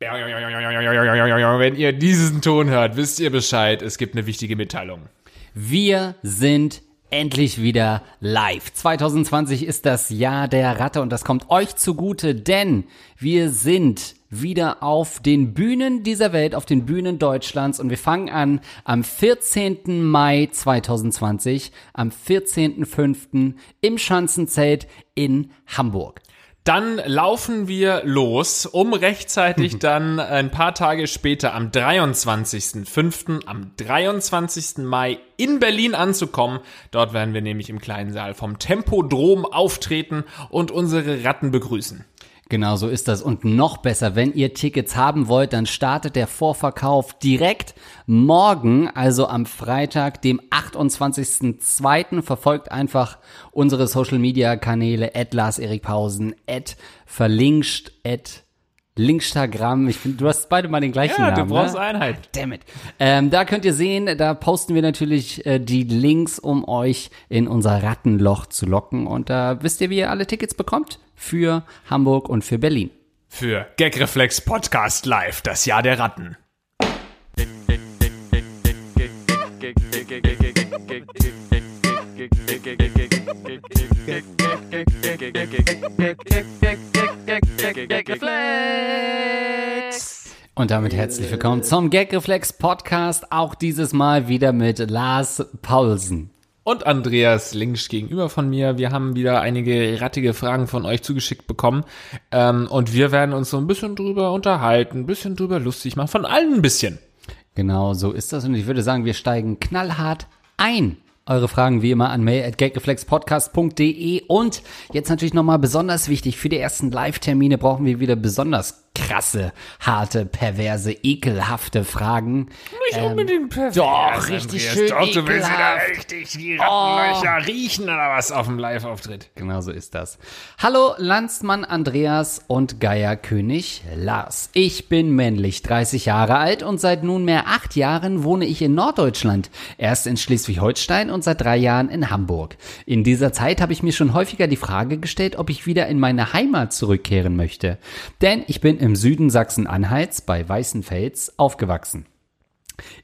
Wenn ihr diesen Ton hört, wisst ihr Bescheid. Es gibt eine wichtige Mitteilung. Wir sind endlich wieder live. 2020 ist das Jahr der Ratte und das kommt euch zugute, denn wir sind wieder auf den Bühnen dieser Welt, auf den Bühnen Deutschlands und wir fangen an am 14. Mai 2020, am 14.05. im Schanzenzelt in Hamburg. Dann laufen wir los, um rechtzeitig dann ein paar Tage später am 23.05. am 23. Mai in Berlin anzukommen. Dort werden wir nämlich im kleinen Saal vom Tempodrom auftreten und unsere Ratten begrüßen. Genau so ist das. Und noch besser, wenn ihr Tickets haben wollt, dann startet der Vorverkauf direkt morgen, also am Freitag, dem 28.02. Verfolgt einfach unsere Social Media Kanäle, at Lars Erik Pausen, at verlinkt, at Linkstagram. Ich finde, du hast beide mal den gleichen Ja, Namen. du brauchst ne? Einheit. Damn it. Ähm, da könnt ihr sehen, da posten wir natürlich äh, die Links, um euch in unser Rattenloch zu locken. Und da wisst ihr, wie ihr alle Tickets bekommt für Hamburg und für Berlin. Für Gagreflex Podcast Live, das Jahr der Ratten. Und damit herzlich willkommen zum Gagreflex Podcast. Auch dieses Mal wieder mit Lars Paulsen. Und Andreas links gegenüber von mir. Wir haben wieder einige rattige Fragen von euch zugeschickt bekommen. Ähm, und wir werden uns so ein bisschen drüber unterhalten, ein bisschen drüber lustig machen. Von allen ein bisschen. Genau, so ist das. Und ich würde sagen, wir steigen knallhart ein. Eure Fragen wie immer an mail at gagreflexpodcast.de und jetzt natürlich nochmal besonders wichtig, für die ersten Live-Termine brauchen wir wieder besonders krasse, harte, perverse, ekelhafte Fragen. Nicht unbedingt perfekt. doch, richtig schön Doch, du willst wieder ekelhaft. richtig die Rattenlöcher riechen oder was auf dem Live-Auftritt. Genau so ist das. Hallo Landsmann Andreas und Geierkönig Lars. Ich bin männlich, 30 Jahre alt und seit nunmehr acht Jahren wohne ich in Norddeutschland. Erst in Schleswig-Holstein und seit drei Jahren in Hamburg. In dieser Zeit habe ich mir schon häufiger die Frage gestellt, ob ich wieder in meine Heimat zurückkehren möchte. Denn ich bin im Süden Sachsen-Anhalts bei Weißenfels aufgewachsen.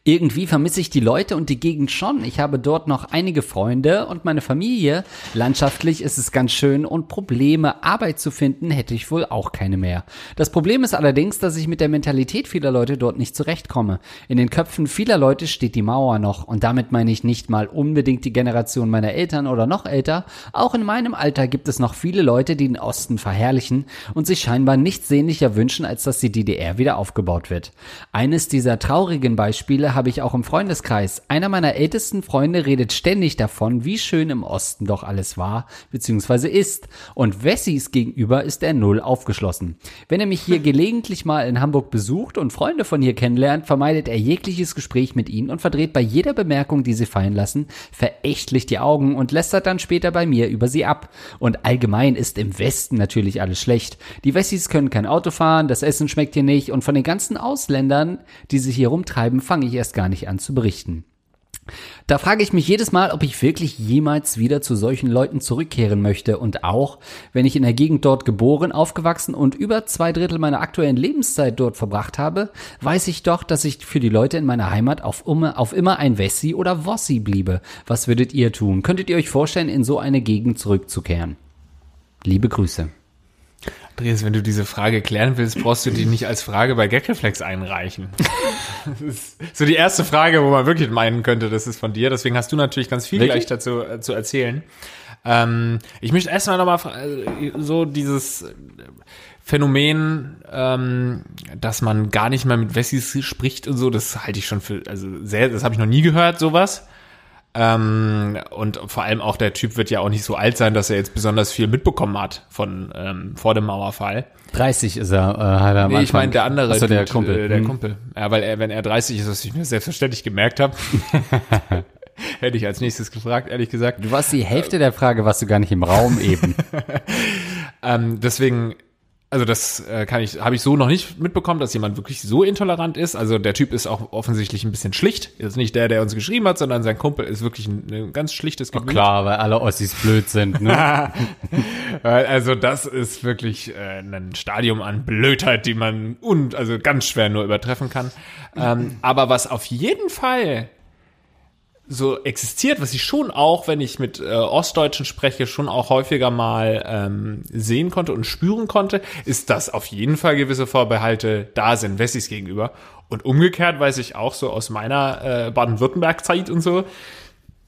Irgendwie vermisse ich die Leute und die Gegend schon. Ich habe dort noch einige Freunde und meine Familie. Landschaftlich ist es ganz schön und Probleme, Arbeit zu finden, hätte ich wohl auch keine mehr. Das Problem ist allerdings, dass ich mit der Mentalität vieler Leute dort nicht zurechtkomme. In den Köpfen vieler Leute steht die Mauer noch und damit meine ich nicht mal unbedingt die Generation meiner Eltern oder noch älter. Auch in meinem Alter gibt es noch viele Leute, die den Osten verherrlichen und sich scheinbar nichts sehnlicher wünschen, als dass die DDR wieder aufgebaut wird. Eines dieser traurigen Beispiele habe ich auch im Freundeskreis. Einer meiner ältesten Freunde redet ständig davon, wie schön im Osten doch alles war, beziehungsweise ist. Und Wessis gegenüber ist er null aufgeschlossen. Wenn er mich hier gelegentlich mal in Hamburg besucht und Freunde von hier kennenlernt, vermeidet er jegliches Gespräch mit ihnen und verdreht bei jeder Bemerkung, die sie fallen lassen, verächtlich die Augen und lästert dann später bei mir über sie ab. Und allgemein ist im Westen natürlich alles schlecht. Die Wessis können kein Auto fahren, das Essen schmeckt hier nicht und von den ganzen Ausländern, die sich hier rumtreiben, fange ich erst gar nicht an zu berichten. Da frage ich mich jedes Mal, ob ich wirklich jemals wieder zu solchen Leuten zurückkehren möchte und auch, wenn ich in der Gegend dort geboren, aufgewachsen und über zwei Drittel meiner aktuellen Lebenszeit dort verbracht habe, weiß ich doch, dass ich für die Leute in meiner Heimat auf immer, auf immer ein Wessi oder Wossi bliebe. Was würdet ihr tun? Könntet ihr euch vorstellen, in so eine Gegend zurückzukehren? Liebe Grüße. Andreas, wenn du diese Frage klären willst, brauchst du die nicht als Frage bei Gagreflex einreichen. Das ist so die erste Frage, wo man wirklich meinen könnte, das ist von dir. Deswegen hast du natürlich ganz viel Wirklich? gleich dazu äh, zu erzählen. Ähm, ich möchte erstmal nochmal äh, so dieses Phänomen, ähm, dass man gar nicht mehr mit Wessis spricht und so, das halte ich schon für, also sehr, das habe ich noch nie gehört, sowas. Ähm, und vor allem auch der Typ wird ja auch nicht so alt sein, dass er jetzt besonders viel mitbekommen hat von ähm, vor dem Mauerfall. 30 ist er, äh, hat er am Nee, ich meine der andere. Achso, der Dude, Kumpel. Äh, der Hm. Kumpel. Ja, weil er, wenn er 30 ist, was ich mir selbstverständlich gemerkt habe. Hätte ich als nächstes gefragt, ehrlich gesagt. Du warst die Hälfte der Frage, warst du gar nicht im Raum eben. Ähm, deswegen, Also das äh, kann ich, habe ich so noch nicht mitbekommen, dass jemand wirklich so intolerant ist. Also der Typ ist auch offensichtlich ein bisschen schlicht. Ist nicht der, der uns geschrieben hat, sondern sein Kumpel ist wirklich ein, ein ganz schlichtes Gemüt. Klar, weil alle Ossis blöd sind, ne? Also das ist wirklich äh, ein Stadium an Blödheit, die man und also ganz schwer nur übertreffen kann. Ähm, aber was auf jeden Fall so existiert, was ich schon auch, wenn ich mit äh, Ostdeutschen spreche, schon auch häufiger mal ähm, sehen konnte und spüren konnte, ist, dass auf jeden Fall gewisse Vorbehalte da sind, Wessis gegenüber. Und umgekehrt weiß ich auch so aus meiner äh, Baden-Württemberg-Zeit und so,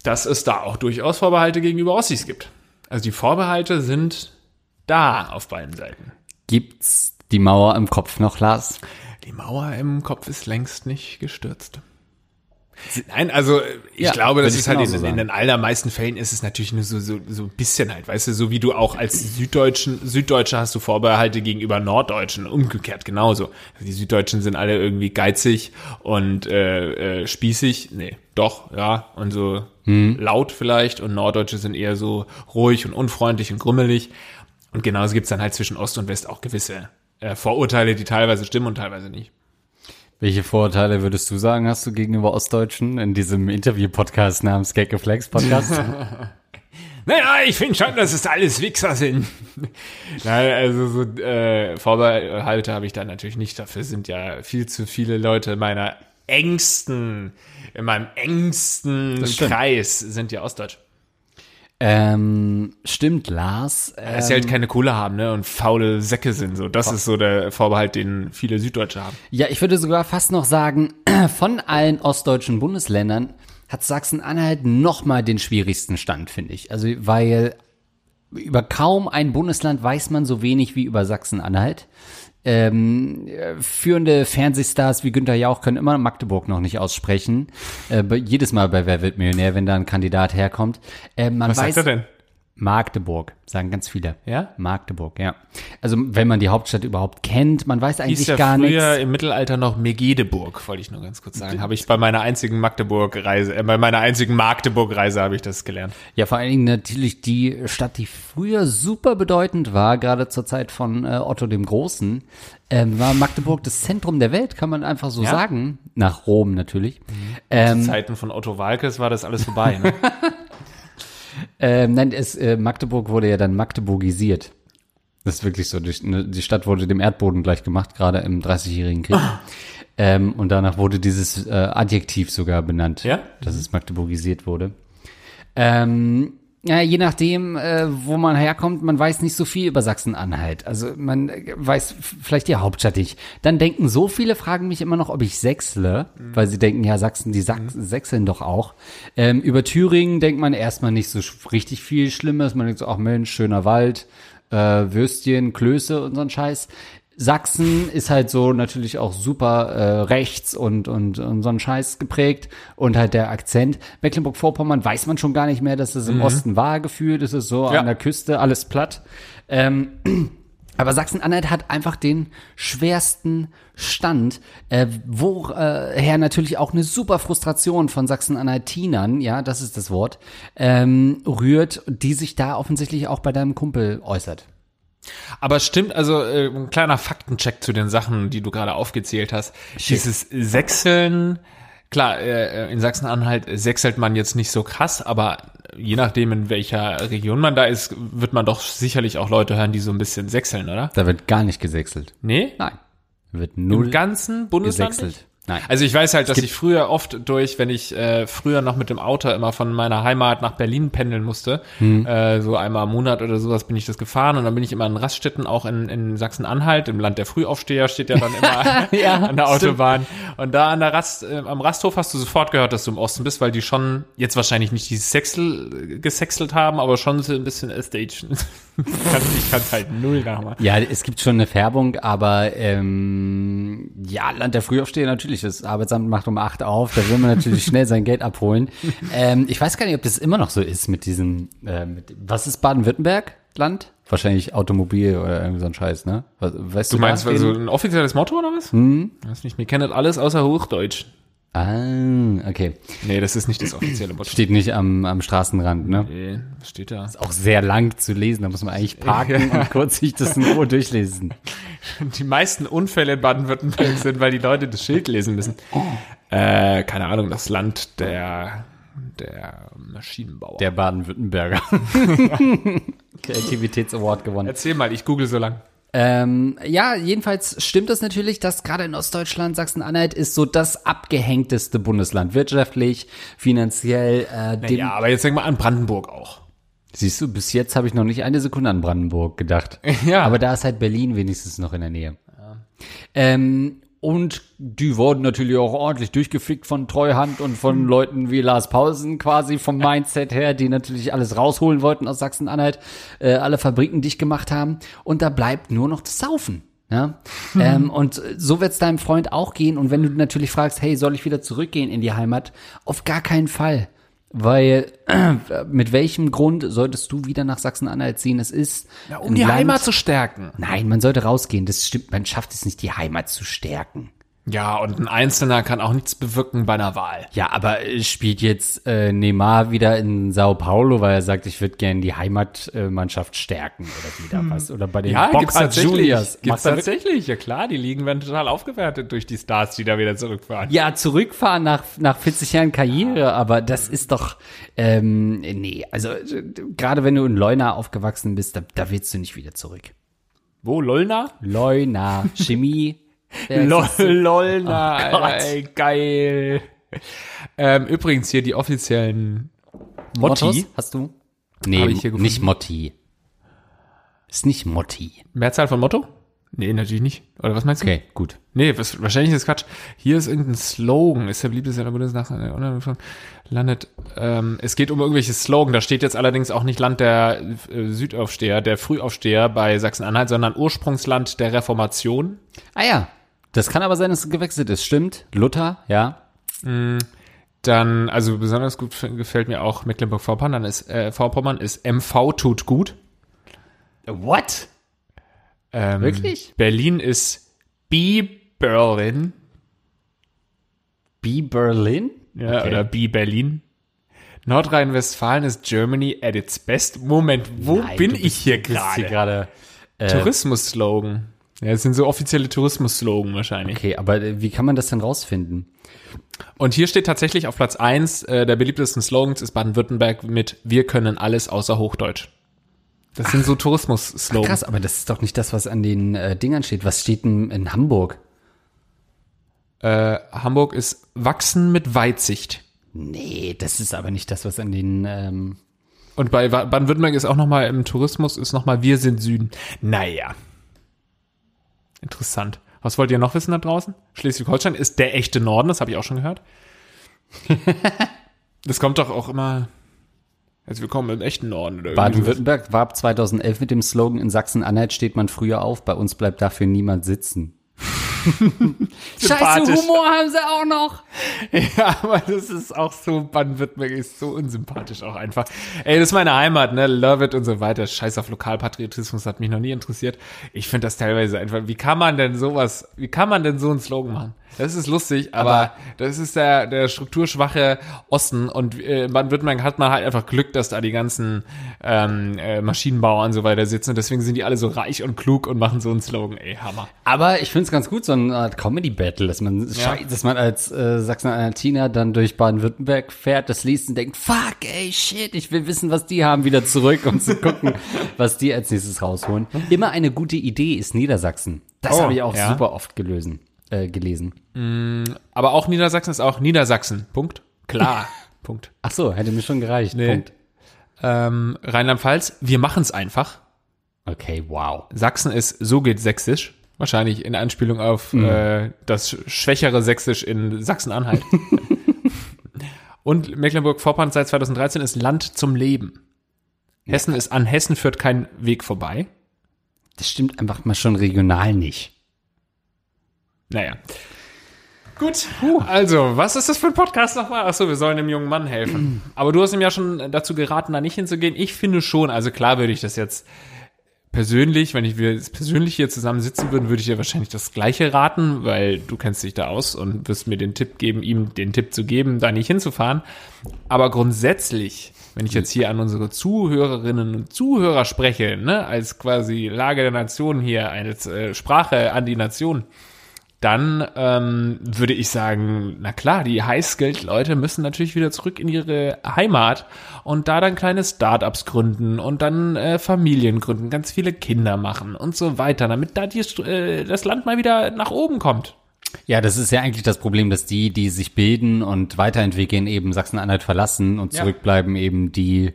dass es da auch durchaus Vorbehalte gegenüber Ossis gibt. Also die Vorbehalte sind da auf beiden Seiten. Gibt's die Mauer im Kopf noch, Lars? Die Mauer im Kopf ist längst nicht gestürzt. Nein, also ich Ja, glaube, das ist halt in, in den allermeisten Fällen ist es natürlich nur so, so, so ein bisschen halt, weißt du, so wie du auch als Süddeutschen, Süddeutsche hast du Vorbehalte gegenüber Norddeutschen, umgekehrt genauso. Also die Süddeutschen sind alle irgendwie geizig und äh, äh, spießig, nee, doch, ja, und so laut vielleicht und Norddeutsche sind eher so ruhig und unfreundlich und grummelig. Und genauso gibt's dann halt zwischen Ost und West auch gewisse äh, Vorurteile, die teilweise stimmen und teilweise nicht. Welche Vorurteile würdest du sagen, hast du gegenüber Ostdeutschen in diesem Interview-Podcast namens Gaggeflex Podcast? Naja, ich finde schon, dass es alles Wichser sind. Nein, also so äh, Vorbehalte habe ich da natürlich nicht. Dafür sind ja viel zu viele Leute meiner engsten, in meinem engsten. Kreis sind ja Ostdeutsch. Ähm, stimmt, Lars. Dass sie halt Ähm, keine Kohle haben, ne, und faule Säcke sind. So, das ist so der Vorbehalt, den viele Süddeutsche haben. ja, ich würde sogar fast noch sagen, von allen ostdeutschen Bundesländern hat Sachsen-Anhalt noch mal den schwierigsten Stand, finde ich. Also, weil über kaum ein Bundesland weiß man so wenig wie über Sachsen-Anhalt. Ähm, äh, führende Fernsehstars wie Günther Jauch können immer Magdeburg noch nicht aussprechen. Äh, jedes Mal bei Wer wird Millionär, wenn da ein Kandidat herkommt. Äh, man Was weiß, sagt er denn? Magdeburg, sagen ganz viele. Ja? Magdeburg, ja. Also wenn man die Hauptstadt überhaupt kennt, man weiß eigentlich Hieß ja gar früher nichts. im Mittelalter noch Megedeburg, wollte ich nur ganz kurz sagen. Habe ich bei meiner einzigen Magdeburg-Reise, äh, bei meiner einzigen Magdeburg-Reise habe ich das gelernt. Ja, vor allen Dingen natürlich die Stadt, die früher super bedeutend war, gerade zur Zeit von äh, Otto dem Großen, ähm, war Magdeburg das Zentrum der Welt, kann man einfach so Ja? sagen. Nach Rom natürlich. Zu Ähm, Zeiten von Otto Walkes war das alles vorbei. Ne? ähm, nein, es, äh, Magdeburg wurde ja dann Magdeburgisiert. Das ist wirklich so. Die, ne, die Stadt wurde dem Erdboden gleich gemacht, gerade im Dreißigjährigen Krieg. Ähm, und danach wurde dieses äh, Adjektiv sogar benannt, Ja? dass es magdeburgisiert wurde. Ähm, ja, je nachdem, äh, wo man herkommt, man weiß nicht so viel über Sachsen-Anhalt. Also man äh, weiß vielleicht die Hauptstadt nicht. Dann denken so viele, fragen mich immer noch, ob ich sächsle, weil sie denken, ja, Sachsen, die Sach sächseln doch auch. Ähm, über Thüringen denkt man erstmal nicht so richtig viel Schlimmes. Man denkt so, ach Mensch, schöner Wald, äh, Würstchen, Klöße und so ein Scheiß. Sachsen ist halt so natürlich auch super äh, rechts und, und, und so ein Scheiß geprägt und halt der Akzent. Mecklenburg-Vorpommern weiß man schon gar nicht mehr, dass es im Osten war gefühlt. Es ist so Ja. an der Küste, alles platt. Ähm, aber Sachsen-Anhalt hat einfach den schwersten Stand, äh, woher natürlich auch eine super Frustration von Sachsen-Anhaltinern, ja, das ist das Wort, ähm, rührt, die sich da offensichtlich auch bei deinem Kumpel äußert. Aber stimmt, also äh, ein kleiner Faktencheck zu den Sachen, die du gerade aufgezählt hast. Dieses Sechseln, klar, äh, in Sachsen-Anhalt sechselt man jetzt nicht so krass, aber je nachdem, in welcher Region man da ist, wird man doch sicherlich auch Leute hören, die so ein bisschen sechseln, oder? Da wird gar nicht gesächselt. Nee? Nein. Wird Im null ganzen Bundesland? gesächselt. Nein. Also ich weiß halt, dass ich früher oft durch, wenn ich äh, früher noch mit dem Auto immer von meiner Heimat nach Berlin pendeln musste, äh, so einmal im Monat oder sowas bin ich das gefahren und dann bin ich immer in Raststätten, auch in, in Sachsen-Anhalt, im Land der Frühaufsteher steht ja dann immer Ja, an der Autobahn. Und da an der Rast, äh, am Rasthof hast du sofort gehört, dass du im Osten bist, weil die schon jetzt wahrscheinlich nicht dieses Sechsel äh, gesexelt haben, aber schon so ein bisschen Stage. ich kann halt null nachmachen. Ja, es gibt schon eine Färbung, aber ähm, ja, Land der Frühaufsteher natürlich. Das Arbeitsamt macht um acht auf, da will man natürlich schnell sein Geld abholen. Ähm, ich weiß gar nicht, ob das immer noch so ist mit diesem, äh, mit, was ist Baden-Württemberg Land? Wahrscheinlich Automobil oder irgendwie so ein Scheiß, ne? Was- Weißt du, Du meinst also ein offizielles Motto oder was? Hm. Weiß nicht, mir kennt das alles außer Hochdeutsch. Ah, okay. Nee, das ist nicht das offizielle Motto. Steht nicht am, am Straßenrand, ne? Nee, steht da? Auch sehr lang zu lesen, da muss man eigentlich parken und kurz sich das in Ruhe durchlesen. die meisten Unfälle in Baden-Württemberg sind, weil die Leute das Schild lesen müssen. Äh, keine Ahnung, das Land der, der Maschinenbauer. Der Baden-Württemberger. Kreativitäts-Award gewonnen. Erzähl mal, ich google so lang. Ähm, ja, jedenfalls stimmt es natürlich, dass gerade in Ostdeutschland Sachsen-Anhalt ist so das abgehängteste Bundesland. Wirtschaftlich, finanziell. Äh, dem, Ja, aber jetzt denk mal an Brandenburg auch. Siehst du, bis jetzt habe ich noch nicht eine Sekunde an Brandenburg gedacht. Ja. Aber da ist halt Berlin wenigstens noch in der Nähe. Ähm, und die wurden natürlich auch ordentlich durchgefickt von Treuhand und von Leuten wie Lars Paulsen quasi vom Mindset her, die natürlich alles rausholen wollten aus Sachsen-Anhalt, äh, alle Fabriken dicht gemacht haben. Und da bleibt nur noch das Saufen. Ja? Ähm, und so wird es deinem Freund auch gehen. Und wenn du natürlich fragst, hey, soll ich wieder zurückgehen in die Heimat? Auf gar keinen Fall. Weil mit welchem Grund solltest du wieder nach Sachsen-Anhalt ziehen? Es ist um ein die Land- Heimat zu stärken. Nein, man sollte rausgehen. Das stimmt. Man schafft es nicht, die Heimat zu stärken. Ja, und ein Einzelner kann auch nichts bewirken bei einer Wahl. Ja, aber äh, spielt jetzt äh, Neymar wieder in Sao Paulo, weil er sagt, ich würde gerne die Heimatmannschaft stärken oder wieder was? Oder bei den Ja, gibt's Boxer tatsächlich. Juniors. Gibt's er wirklich- tatsächlich, ja klar, die Ligen werden total aufgewertet durch die Stars, die da wieder zurückfahren. Ja, zurückfahren nach, nach 40 Jahren Karriere, aber das ist doch, ähm, nee, also äh, gerade wenn du in Leuna aufgewachsen bist, da, da willst du nicht wieder zurück. Wo, Lollner? Leuna, Chemie. Lol, das? Lollner, Oh. Alter, ey, geil. Ähm, übrigens hier die offiziellen Mottos Motti. hast du? Nee, ich hier nicht Motti. Ist nicht Motti. Mehrzahl von Motto? Nee, natürlich nicht. Oder was meinst du? Okay, gut. Nee, was, wahrscheinlich ist Quatsch. Hier ist irgendein Slogan. Ist der beliebteste der Bundesnach landet. Ähm, es geht um irgendwelche Slogan. Da steht jetzt allerdings auch nicht Land der äh, Südaufsteher, der Frühaufsteher bei Sachsen-Anhalt, sondern Ursprungsland der Reformation. Ah ja, das kann aber sein, dass es gewechselt ist. Stimmt. Luther, ja. Dann, also besonders gut gefällt mir auch Mecklenburg-Vorpommern ist, äh, Vorpommern ist MV tut gut. What? Ähm, Wirklich? Berlin ist B Berlin. B Berlin? Ja, Okay. oder B Berlin. Nordrhein-Westfalen ist Germany at its best. Moment, wo Nein, bin ich hier gerade. Äh, Tourismus-Slogan. Ja, das sind so offizielle Tourismus-Slogan wahrscheinlich. okay, aber äh, wie kann man das denn rausfinden? Und hier steht tatsächlich auf Platz eins äh, der beliebtesten Slogans ist Baden-Württemberg mit Wir können alles außer Hochdeutsch. Das sind so Tourismus-Slogans. Krass, aber das ist doch nicht das, was an den äh, Dingern steht. Was steht denn in Hamburg? Äh, Hamburg ist Wachsen mit Weitsicht. Nee, das ist aber nicht das, was an den. Ähm, Und bei Baden-Württemberg ist auch nochmal im Tourismus ist nochmal Wir sind Süden. Naja. Interessant. Was wollt ihr noch wissen da draußen? Schleswig-Holstein ist der echte Norden, das habe ich auch schon gehört. das kommt doch auch immer. Also wir kommen im echten Norden. Baden-Württemberg war ab 2011 mit dem Slogan: In Sachsen-Anhalt steht man früher auf, bei uns bleibt dafür niemand sitzen. Scheiße. Humor haben sie auch noch. Ja, aber das ist auch so, Baden-Württemberg ist so unsympathisch auch einfach. Ey, das ist meine Heimat, ne? Love it und so weiter. Scheiß auf Lokalpatriotismus hat mich noch nie interessiert. Ich finde das teilweise einfach, wie kann man denn sowas, wie kann man denn so einen Slogan machen? Das ist lustig, aber, Aber- das ist der, der strukturschwache Osten und äh, in Baden-Württemberg hat man halt einfach Glück, dass da die ganzen ähm, äh, Maschinenbauer und so weiter sitzen und deswegen sind die alle so reich und klug und machen so einen Slogan. Ey, Hammer. Aber ich finde es ganz gut, so eine Art Comedy-Battle, dass man, schei- dass man als äh, Sachsen-Anhaltiner dann durch Baden-Württemberg fährt, das liest und denkt, fuck, ey, shit, ich will wissen, was die haben, wieder zurück, um zu gucken, was die als nächstes rausholen. Immer eine gute Idee ist Niedersachsen. Das Oh, habe ich auch ja. super oft gelösen, äh, gelesen. Aber auch Niedersachsen ist auch Niedersachsen. Punkt. Klar. Punkt. Ach so, hätte mir schon gereicht. Nee. Punkt. Ähm, Rheinland-Pfalz, wir machen es einfach. Okay, wow. Sachsen ist so geht Sächsisch. Wahrscheinlich in Anspielung auf äh, das sch- schwächere Sächsisch in Sachsen-Anhalt. Und Mecklenburg-Vorpommern seit 2013 ist Land zum Leben. Hessen ist an Hessen führt kein Weg vorbei. Das stimmt einfach mal schon regional nicht. Naja. Gut, also, was ist das für ein Podcast nochmal? Achso, wir sollen dem jungen Mann helfen. Aber du hast ihm ja schon dazu geraten, da nicht hinzugehen. Ich finde schon, also klar würde ich das jetzt persönlich, wenn ich wir jetzt persönlich hier zusammen sitzen würden, würde ich dir wahrscheinlich das Gleiche raten, weil du kennst dich da aus und wirst mir den Tipp geben, ihm den Tipp zu geben, da nicht hinzufahren. Aber grundsätzlich, wenn ich jetzt hier an unsere Zuhörerinnen und Zuhörer spreche, ne, als quasi Lage der Nation hier, als äh, Sprache an die Nation, dann ähm, würde ich sagen, na klar, die High-Skilled-Leute müssen natürlich wieder zurück in ihre Heimat und da dann kleine Startups gründen und dann äh, Familien gründen, ganz viele Kinder machen und so weiter, damit da die, äh, das Land mal wieder nach oben kommt. Ja, das ist ja eigentlich das Problem, dass die, die sich bilden und weiterentwickeln, eben Sachsen-Anhalt verlassen und Ja. zurückbleiben eben die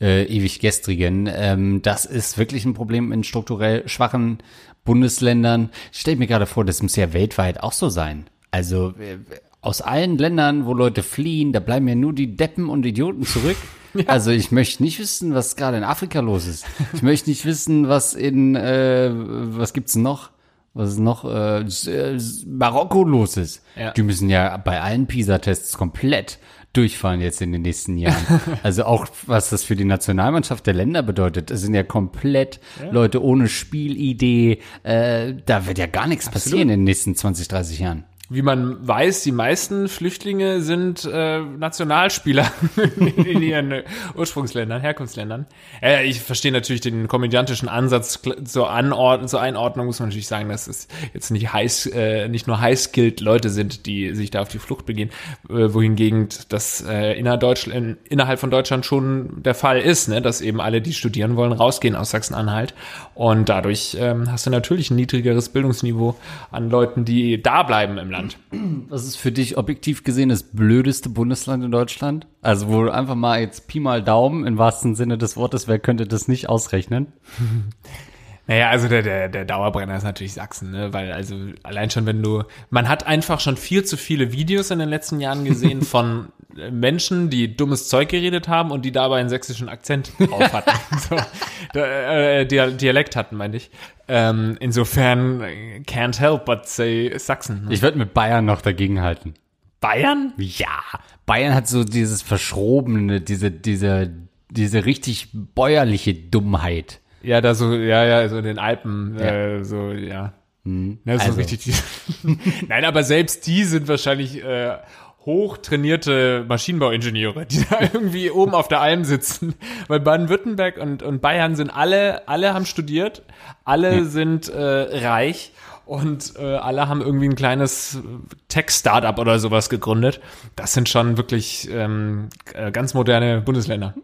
äh, ewig gestrigen. Ähm, das ist wirklich ein Problem in strukturell schwachen Bundesländern. Ich stelle mir gerade vor, das muss ja weltweit auch so sein. Also äh, aus allen Ländern, wo Leute fliehen, da bleiben ja nur die Deppen und Idioten zurück. Also ich möchte nicht wissen, was gerade in Afrika los ist. Ich möchte nicht wissen, was in äh, was gibt's noch? Was ist noch äh, äh, Marokko los ist. Ja. Die müssen ja bei allen PISA-Tests komplett durchfallen jetzt in den nächsten Jahren. also auch was das für die Nationalmannschaft der Länder bedeutet. Es sind ja komplett Leute ohne Spielidee. Äh, da wird ja gar nichts passieren in den nächsten 20, 30 Jahren. Wie man weiß, die meisten Flüchtlinge sind äh, Nationalspieler in ihren äh, Ursprungsländern, Herkunftsländern. Äh, ich verstehe natürlich den komödiantischen Ansatz zur, Anord zur Einordnung, muss man natürlich sagen, dass es jetzt nicht, heiß, äh, nicht nur high-skilled Leute sind, die sich da auf die Flucht begehen, äh, wohingegen das äh, innerdeutschland, innerhalb von Deutschland schon der Fall ist, ne? dass eben alle, die studieren wollen, rausgehen aus Sachsen-Anhalt. Und dadurch ähm, hast du natürlich ein niedrigeres Bildungsniveau an Leuten, die da bleiben im Land. Was ist für dich objektiv gesehen das blödeste Bundesland in Deutschland? Also wo du einfach mal jetzt Pi mal Daumen im wahrsten Sinne des Wortes, wer könnte das nicht ausrechnen? Naja, also der, der, der Dauerbrenner ist natürlich Sachsen, ne? weil also allein schon, wenn du, man hat einfach schon viel zu viele Videos in den letzten Jahren gesehen von äh, Menschen, die dummes Zeug geredet haben und die dabei einen sächsischen Akzent drauf hatten. so, äh, Dia- Dialekt hatten, meine ich. Ähm, insofern äh, can't help but say Sachsen. Ne? Ich würde mit Bayern noch dagegen halten. Bayern? Ja, Bayern hat so dieses verschrobene, diese, diese, diese richtig bäuerliche Dummheit. Ja, da so, ja, ja, so in den Alpen, äh, so, ja. Ne, so Also. richtig. Nein, aber selbst die sind wahrscheinlich äh, hochtrainierte Maschinenbauingenieure, die da irgendwie oben auf der Alm sitzen. Weil Baden-Württemberg und, und Bayern sind alle, alle haben studiert, alle sind äh, reich und äh, alle haben irgendwie ein kleines Tech-Startup oder sowas gegründet. Das sind schon wirklich ähm, äh, ganz moderne Bundesländer.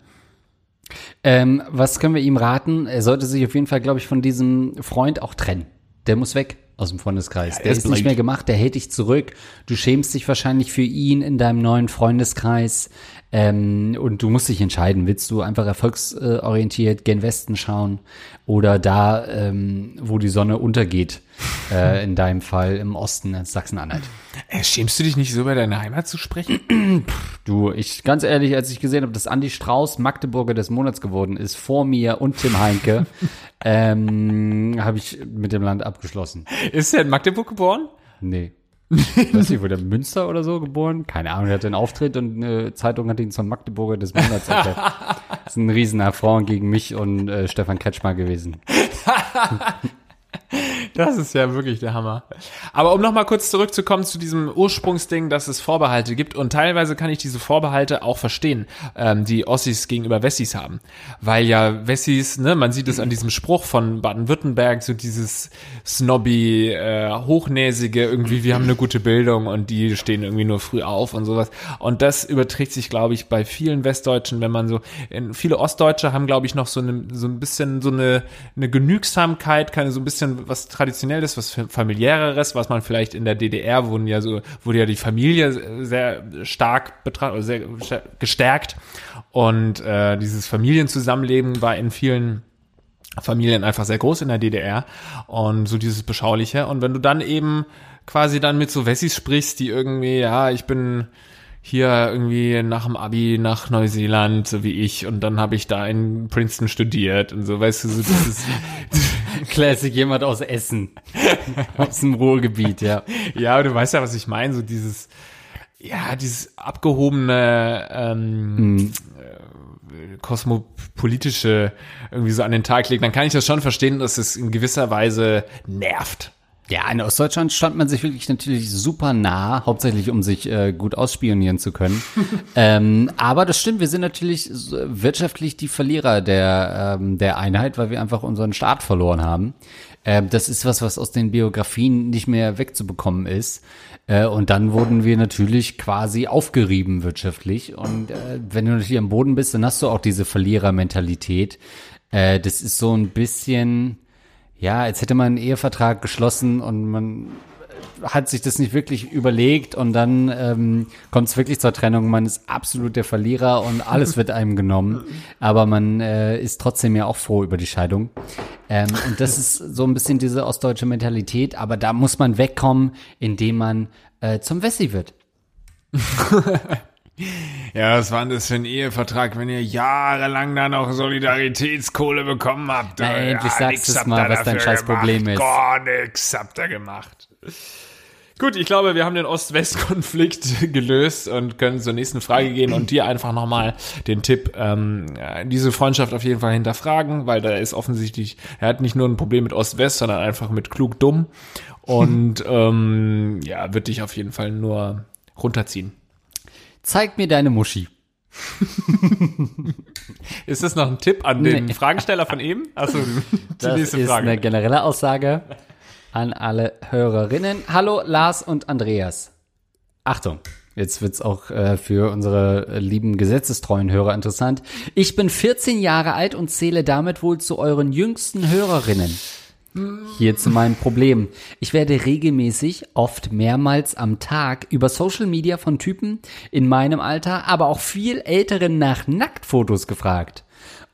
Ähm, was können wir ihm raten? Er sollte sich auf jeden Fall, glaube ich, von diesem Freund auch trennen. Der muss weg aus dem Freundeskreis. der ist ist nicht mehr gemacht, der hält dich zurück. Du schämst dich wahrscheinlich für ihn in deinem neuen Freundeskreis. Ähm, und du musst dich entscheiden, willst du einfach erfolgsorientiert gen Westen schauen oder da, ähm, wo die Sonne untergeht, äh, in deinem Fall im Osten, in Sachsen-Anhalt. Äh, schämst du dich nicht so über deine Heimat zu sprechen? Du, ich, ganz ehrlich, als ich gesehen habe, dass Andi Strauß Magdeburger des Monats geworden ist, vor mir und Tim Heinke, ähm, habe ich mit dem Land abgeschlossen. Ist er in Magdeburg geboren? Nee. Weiß nicht, wurde er in Münster oder so geboren? Keine Ahnung, er hatte einen Auftritt und eine Zeitung hat ihn zum Magdeburger des Monats erklärt. Das ist ein riesen Affront gegen mich und äh, Stefan Kretschmer gewesen. Das ist ja wirklich der Hammer. Aber um nochmal kurz zurückzukommen zu diesem Ursprungsding, dass es Vorbehalte gibt und teilweise kann ich diese Vorbehalte auch verstehen, ähm, die Ossis gegenüber Wessis haben. Weil ja Wessis, ne, man sieht es an diesem Spruch von Baden-Württemberg, so dieses snobby, äh, hochnäsige, irgendwie, wir haben eine gute Bildung und die stehen irgendwie nur früh auf und sowas. Und das überträgt sich, glaube ich, bei vielen Westdeutschen, wenn man so, in, viele Ostdeutsche haben, glaube ich, noch so, eine, so ein bisschen so eine, eine Genügsamkeit, keine so ein bisschen was Traditionelles, was familiäreres, was man vielleicht in der DDR wurden ja so, wurde ja die Familie sehr stark betrachtet, sehr gestärkt. Und äh, dieses Familienzusammenleben war in vielen Familien einfach sehr groß in der DDR und so dieses Beschauliche. Und wenn du dann eben quasi dann mit so Wessis sprichst, die irgendwie, ja, ich bin hier irgendwie nach dem Abi nach Neuseeland, so wie ich, und dann habe ich da in Princeton studiert und so, weißt du, so dieses, Classic, jemand aus Essen. aus dem Ruhrgebiet, ja. ja, du weißt ja, was ich meine, so dieses, ja, dieses abgehobene, ähm, kosmopolitische irgendwie so an den Tag legt, dann kann ich das schon verstehen, dass es in gewisser Weise nervt. Ja, in Ostdeutschland stand man sich wirklich natürlich super nah, hauptsächlich um sich äh, gut ausspionieren zu können. ähm, aber das stimmt, wir sind natürlich wirtschaftlich die Verlierer der, ähm, der Einheit, weil wir einfach unseren Staat verloren haben. Ähm, das ist was, was aus den Biografien nicht mehr wegzubekommen ist. Äh, und dann wurden wir natürlich quasi aufgerieben wirtschaftlich. Und äh, wenn du natürlich am Boden bist, dann hast du auch diese Verlierermentalität. Äh, das ist so ein bisschen ja, als hätte man einen Ehevertrag geschlossen und man hat sich das nicht wirklich überlegt und dann ähm, kommt es wirklich zur Trennung. Man ist absolut der Verlierer und alles wird einem genommen. Aber man äh, ist trotzdem ja auch froh über die Scheidung. Ähm, und das ist so ein bisschen diese ostdeutsche Mentalität. Aber da muss man wegkommen, indem man äh, zum Wessi wird. Ja, was war denn das für ein Ehevertrag, wenn ihr jahrelang da noch Solidaritätskohle bekommen habt? Na, endlich ja, sagst du mal, was dein scheiß Problem ist. Gar nix habt ihr gemacht. Gut, ich glaube, wir haben den Ost-West-Konflikt gelöst und können zur nächsten Frage gehen und dir einfach nochmal den Tipp, ähm, diese Freundschaft auf jeden Fall hinterfragen, weil da ist offensichtlich, er hat nicht nur ein Problem mit Ost-West, sondern einfach mit klug-dumm und ähm, ja, wird dich auf jeden Fall nur runterziehen. Zeig mir deine Muschi. ist das noch ein Tipp an den nee. Fragesteller von eben? Achso, die das nächste ist eine generelle Aussage an alle Hörerinnen. Hallo Lars und Andreas. Achtung, jetzt wird's auch äh, für unsere lieben gesetzestreuen Hörer interessant. Ich bin 14 Jahre alt und zähle damit wohl zu euren jüngsten Hörerinnen. Hier zu meinem Problem. Ich werde regelmäßig, oft mehrmals am Tag, über Social Media von Typen in meinem Alter, aber auch viel älteren nach Nacktfotos gefragt.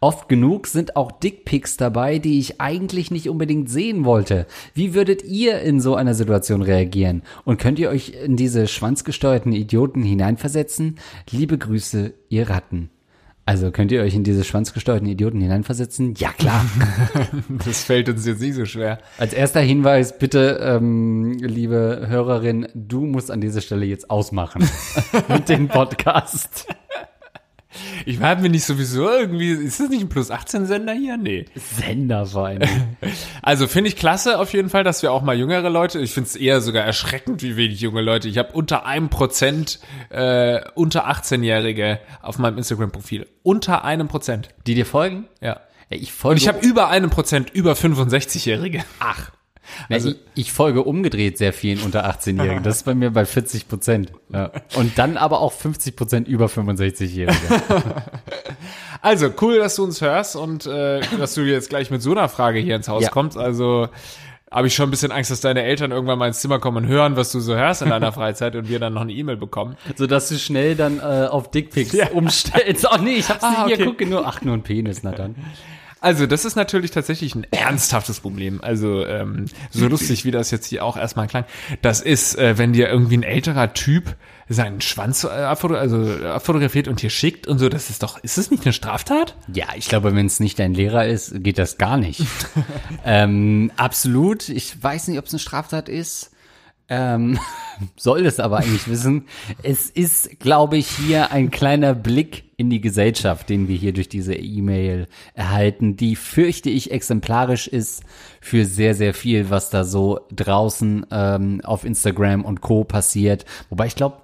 Oft genug sind auch Dickpics dabei, die ich eigentlich nicht unbedingt sehen wollte. Wie würdet ihr in so einer Situation reagieren? Und könnt ihr euch in diese schwanzgesteuerten Idioten hineinversetzen? Liebe Grüße, ihr Ratten. Also könnt ihr euch in diese schwanzgesteuerten Idioten hineinversetzen? Ja, klar. das fällt uns jetzt nicht so schwer. Als erster Hinweis, bitte, ähm, liebe Hörerin, du musst an dieser Stelle jetzt ausmachen mit dem Podcast. Ich war mir nicht sowieso irgendwie, ist das nicht ein Plus 18 Sender hier? Nee. Sender allem. Also finde ich klasse auf jeden Fall, dass wir auch mal jüngere Leute, ich finde es eher sogar erschreckend, wie wenig junge Leute. Ich habe unter einem Prozent äh, unter 18-Jährige auf meinem Instagram-Profil. Unter einem Prozent. Die dir folgen? Ja. Ich folge. Und ich habe über einem Prozent über 65-Jährige. Ach. Also, ich, ich, folge umgedreht sehr vielen unter 18-Jährigen. Das ist bei mir bei 40 Prozent. Ja. Und dann aber auch 50 Prozent über 65-Jährige. Also cool, dass du uns hörst und äh, dass du jetzt gleich mit so einer Frage hier ins Haus ja. kommst. Also habe ich schon ein bisschen Angst, dass deine Eltern irgendwann mal ins Zimmer kommen und hören, was du so hörst in deiner Freizeit und wir dann noch eine E-Mail bekommen. So dass du schnell dann äh, auf Dickpics ja. umstellst. Oh nee, ich hab's ah, nicht, okay. hier gucke nur, ach nur ein Penis, na dann. Also, das ist natürlich tatsächlich ein ernsthaftes Problem. Also, ähm, so lustig, wie das jetzt hier auch erstmal klang. Das ist, äh, wenn dir irgendwie ein älterer Typ seinen Schwanz äh, also abfotografiert und hier schickt und so, das ist doch, ist das nicht eine Straftat? Ja, ich glaube, wenn es nicht dein Lehrer ist, geht das gar nicht. ähm, absolut. Ich weiß nicht, ob es eine Straftat ist. Ähm, soll es aber eigentlich wissen. Es ist, glaube ich, hier ein kleiner Blick in die Gesellschaft, den wir hier durch diese E-Mail erhalten, die fürchte ich exemplarisch ist für sehr, sehr viel, was da so draußen ähm, auf Instagram und Co. passiert. Wobei ich glaube,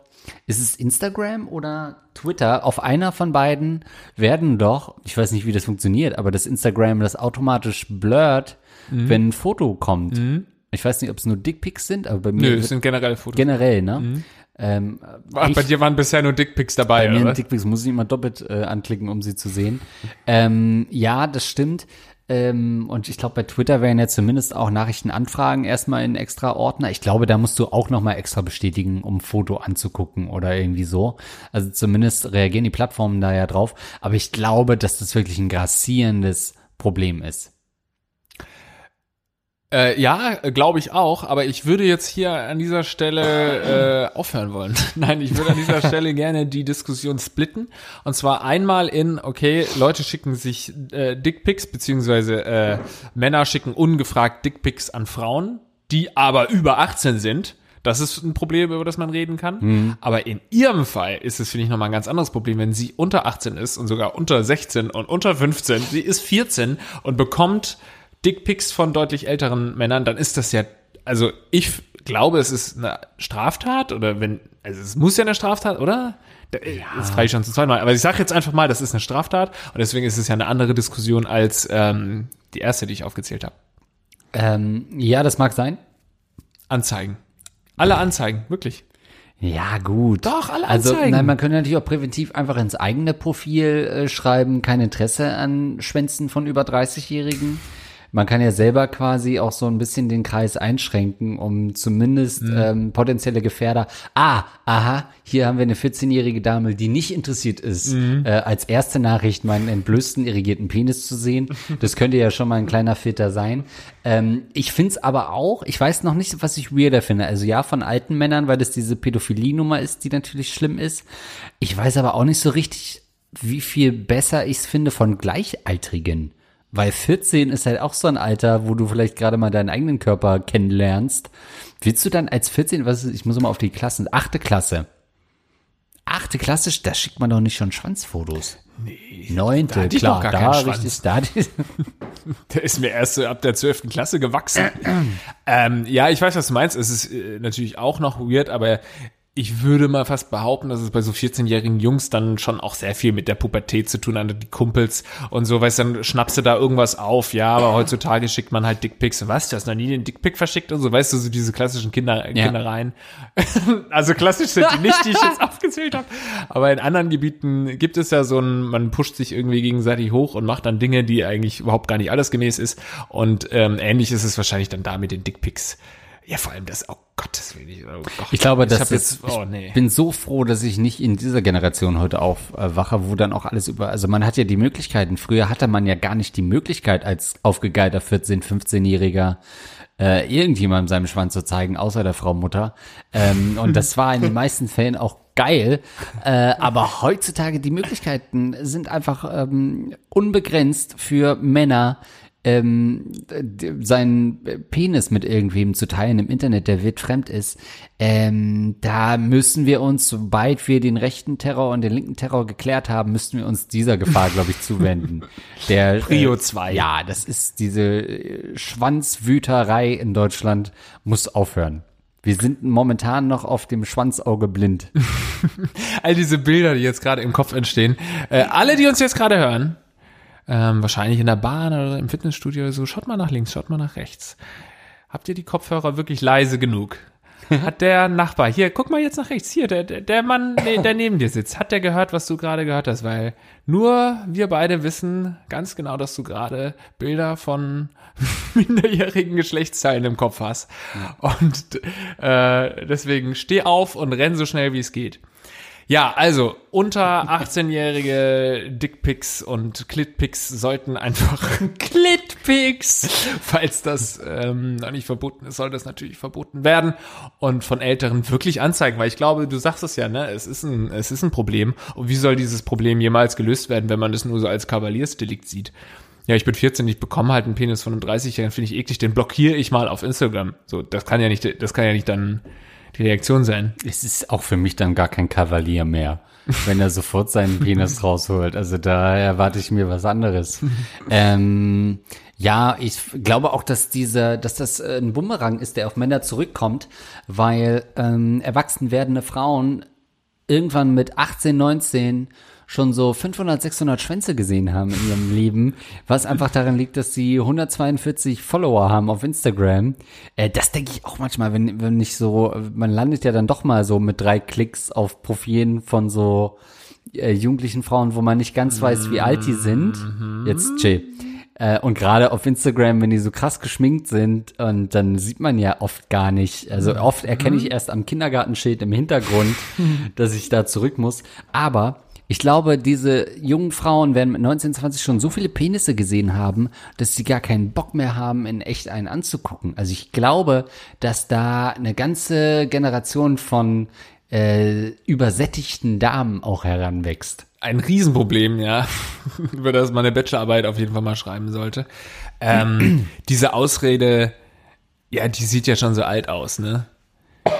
ist es Instagram oder Twitter? Auf einer von beiden werden doch, ich weiß nicht, wie das funktioniert, aber das Instagram das automatisch blurrt, mhm. wenn ein Foto kommt. Mhm. Ich weiß nicht, ob es nur Dickpics sind, aber bei mir. Nö, es sind generell Fotos. Generell, ne? Mhm. Ähm, Ach, bei dir waren bisher nur Dickpics dabei, bei mir oder? Dickpics muss ich immer doppelt äh, anklicken, um sie zu sehen. ähm, ja, das stimmt. Ähm, und ich glaube, bei Twitter werden ja zumindest auch Nachrichtenanfragen erstmal in extra Ordner. Ich glaube, da musst du auch nochmal extra bestätigen, um Foto anzugucken oder irgendwie so. Also zumindest reagieren die Plattformen da ja drauf. Aber ich glaube, dass das wirklich ein grassierendes Problem ist. Äh, ja, glaube ich auch, aber ich würde jetzt hier an dieser Stelle äh, aufhören wollen. Nein, ich würde an dieser Stelle gerne die Diskussion splitten. Und zwar einmal in, okay, Leute schicken sich äh, Dickpics, beziehungsweise äh, Männer schicken ungefragt Dickpics an Frauen, die aber über 18 sind. Das ist ein Problem, über das man reden kann. Mhm. Aber in ihrem Fall ist es, finde ich, nochmal ein ganz anderes Problem, wenn sie unter 18 ist und sogar unter 16 und unter 15. Sie ist 14 und bekommt Dickpics von deutlich älteren Männern, dann ist das ja, also ich glaube, es ist eine Straftat oder wenn, also es muss ja eine Straftat, oder? Da- Das frage ich schon zum zweiten Mal. Aber ich sage jetzt einfach mal, das ist eine Straftat und deswegen ist es ja eine andere Diskussion als ähm, die erste, die ich aufgezählt habe. Ähm, ja, das mag sein. Anzeigen. Alle Anzeigen, wirklich. Ja, gut. Doch, alle Also, Anzeigen. nein, man könnte natürlich auch präventiv einfach ins eigene Profil äh, schreiben, kein Interesse an Schwänzen von über 30-Jährigen. Man kann ja selber quasi auch so ein bisschen den Kreis einschränken, um zumindest Mhm. ähm, potenzielle Gefährder. Ah, aha, hier haben wir eine 14-jährige Dame, die nicht interessiert ist, Mhm. äh, als erste Nachricht meinen entblößten, irrigierten Penis zu sehen. Das könnte ja schon mal ein kleiner Filter sein. Ähm, ich find's aber auch, ich weiß noch nicht, was ich weirder finde. Also ja, von alten Männern, weil das diese Pädophilie-Nummer ist, die natürlich schlimm ist. Ich weiß aber auch nicht so richtig, wie viel besser ich's finde von Gleichaltrigen. Weil 14 ist halt auch so ein Alter, wo du vielleicht gerade mal deinen eigenen Körper kennenlernst. Willst du dann als 14, was ist, ich muss mal auf die Klassen, achte Klasse. Achte Klasse, da schickt man doch nicht schon Schwanzfotos. Nee. Neunte, klar, da richtig, da, Der ist mir erst so ab der 12. Klasse gewachsen. ähm, ja, ich weiß, was du meinst. Es ist äh, natürlich auch noch weird, aber ich würde mal fast behaupten, dass es bei so 14-jährigen Jungs dann schon auch sehr viel mit der Pubertät zu tun hat, die Kumpels und so, weißt du, dann schnappst du da irgendwas auf, ja, aber heutzutage schickt man halt Dickpics. Und was, du hast noch nie den Dickpic verschickt und so, weißt du, so diese klassischen Kinder, Ja. Kindereien. also klassisch sind die nicht, die ich jetzt aufgezählt habe, aber in anderen Gebieten gibt es ja so ein, man pusht sich irgendwie gegenseitig hoch und macht dann Dinge, die eigentlich überhaupt gar nicht allesgemäß ist. Und ähm, ähnlich ist es wahrscheinlich dann da mit den Dickpics. Ja, vor allem das, oh Gottes Willen. Oh Gott. Ich glaube, das hab ist, jetzt, oh nee. ich bin so froh, dass ich nicht in dieser Generation heute aufwache, wo dann auch alles über, also man hat ja die Möglichkeiten. Früher hatte man ja gar nicht die Möglichkeit, als aufgegeilter 14-, 15-Jähriger äh, irgendjemandem seinem Schwanz zu zeigen, außer der Frau Mutter. Ähm, und das war in den meisten Fällen auch geil. Äh, aber heutzutage die Möglichkeiten sind einfach ähm, unbegrenzt für Männer, ähm, seinen Penis mit irgendwem zu teilen im Internet, der wildfremd ist, ähm, da müssen wir uns, sobald wir den rechten Terror und den linken Terror geklärt haben, müssten wir uns dieser Gefahr, glaube ich, zuwenden. Der, Prio äh, zwei. Ja, das ist diese äh, Schwanzwüterei in Deutschland muss aufhören. Wir sind momentan noch auf dem Schwanzauge blind. all diese Bilder, die jetzt gerade im Kopf entstehen. Äh, alle, die uns jetzt gerade hören, ähm, wahrscheinlich in der Bahn oder im Fitnessstudio oder so, schaut mal nach links, schaut mal nach rechts. Habt ihr die Kopfhörer wirklich leise genug? Hat der Nachbar, hier, guck mal jetzt nach rechts, hier, der, der, der Mann, der neben dir sitzt, hat der gehört, was du gerade gehört hast? Weil nur wir beide wissen ganz genau, dass du gerade Bilder von minderjährigen Geschlechtsteilen im Kopf hast. Und äh, deswegen steh auf und renn so schnell, wie es geht. Ja, also unter 18-jährige Dickpics und Clitpics sollten einfach Clitpics, falls das ähm, noch nicht verboten ist, soll das natürlich verboten werden und von Älteren wirklich anzeigen, weil ich glaube, du sagst es ja, ne, es ist ein es ist ein Problem und wie soll dieses Problem jemals gelöst werden, wenn man das nur so als Kavaliersdelikt sieht? Ja, ich bin 14, ich bekomme halt einen Penis von einem 30-Jährigen, finde ich eklig, den blockiere ich mal auf Instagram. So, das kann ja nicht, das kann ja nicht dann die Reaktion sein. Es ist auch für mich dann gar kein Kavalier mehr, wenn er sofort seinen Penis rausholt. Also da erwarte ich mir was anderes. ähm, ja, ich glaube auch, dass dieser, dass das äh, ein Bumerang ist, der auf Männer zurückkommt, weil ähm, erwachsen werdende Frauen irgendwann mit 18, 19 schon so 500, 600 Schwänze gesehen haben in ihrem Leben, was einfach daran liegt, dass sie 142 Follower haben auf Instagram. Äh, das denke ich auch manchmal, wenn, wenn ich so, man landet ja dann doch mal so mit drei Klicks auf Profilen von so äh, jugendlichen Frauen, wo man nicht ganz weiß, wie alt die sind. Jetzt chill. Äh, und gerade auf Instagram, wenn die so krass geschminkt sind, und dann sieht man ja oft gar nicht, also oft erkenne ich erst am Kindergartenschild im Hintergrund, dass ich da zurück muss. Aber ich glaube, diese jungen Frauen werden mit 19, 20 schon so viele Penisse gesehen haben, dass sie gar keinen Bock mehr haben, in echt einen anzugucken. Also ich glaube, dass da eine ganze Generation von äh, übersättigten Damen auch heranwächst. ein Riesenproblem, ja, über das man eine Bachelorarbeit auf jeden Fall mal schreiben sollte. Ähm, diese Ausrede, ja, die sieht ja schon so alt aus, ne?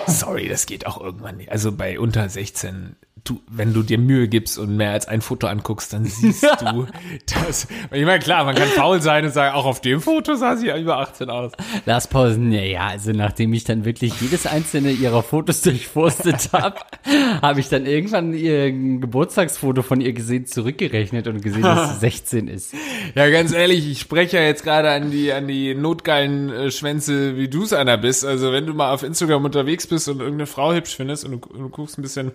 Sorry, das geht auch irgendwann nicht. Also bei unter 16 du, wenn du dir Mühe gibst und mehr als ein Foto anguckst, dann siehst du das. Ich meine, klar, man kann faul sein und sagen, auch auf dem Foto sah sie ja über 18 aus. Lars Pausen, ja, ja, also nachdem ich dann wirklich jedes einzelne ihrer Fotos durchforstet habe, habe ich dann irgendwann ihr Geburtstagsfoto von ihr gesehen, zurückgerechnet und gesehen, dass sie 16 ist. Ja, ganz ehrlich, ich spreche ja jetzt gerade an die, an die notgeilen äh, Schwänze, wie du es einer bist. Also wenn du mal auf Instagram unterwegs bist und irgendeine Frau hübsch findest und du, und du guckst ein bisschen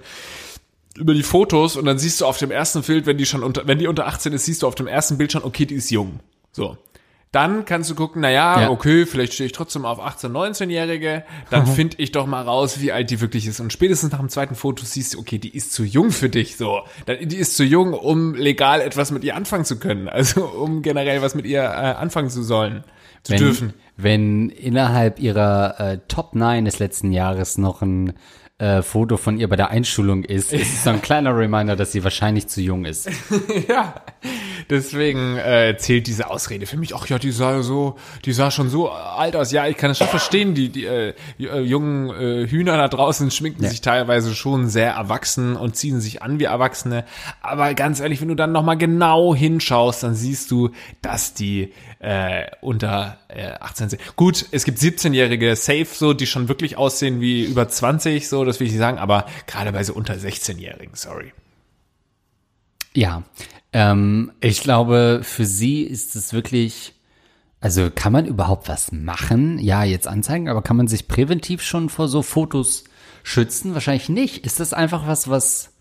über die Fotos und dann siehst du auf dem ersten Bild, wenn die schon unter, wenn die unter 18 ist, siehst du auf dem ersten Bild schon, okay, die ist jung. So. Dann kannst du gucken, na ja, ja. okay, vielleicht stehe ich trotzdem auf 18-, 19-Jährige. Dann finde ich doch mal raus, wie alt die wirklich ist. Und spätestens nach dem zweiten Foto siehst du, okay, die ist zu jung für dich. So, die ist zu jung, um legal etwas mit ihr anfangen zu können. Also um generell was mit ihr äh, anfangen zu sollen, zu wenn, dürfen. Wenn innerhalb ihrer äh, Top 9 des letzten Jahres noch ein äh, Foto von ihr bei der Einschulung ist, ist es so ein kleiner Reminder, dass sie wahrscheinlich zu jung ist. ja, deswegen äh, zählt diese Ausrede für mich. Ach ja, die sah so, die sah schon so alt aus. Ja, ich kann es schon verstehen. Die, die, äh, die äh, jungen äh, Hühner da draußen schminken ja. sich teilweise schon sehr erwachsen und ziehen sich an wie Erwachsene. Aber ganz ehrlich, wenn du dann nochmal genau hinschaust, dann siehst du, dass die äh, unter äh, 18 sind. Gut, es gibt 17-jährige Safe so, die schon wirklich aussehen wie über 20 so das will ich nicht sagen, aber gerade bei so unter 16-Jährigen, sorry. Ja, ähm, ich glaube, für sie ist es wirklich, also kann man überhaupt was machen? Ja, jetzt anzeigen, aber kann man sich präventiv schon vor so Fotos schützen? Wahrscheinlich nicht. Ist das einfach was, was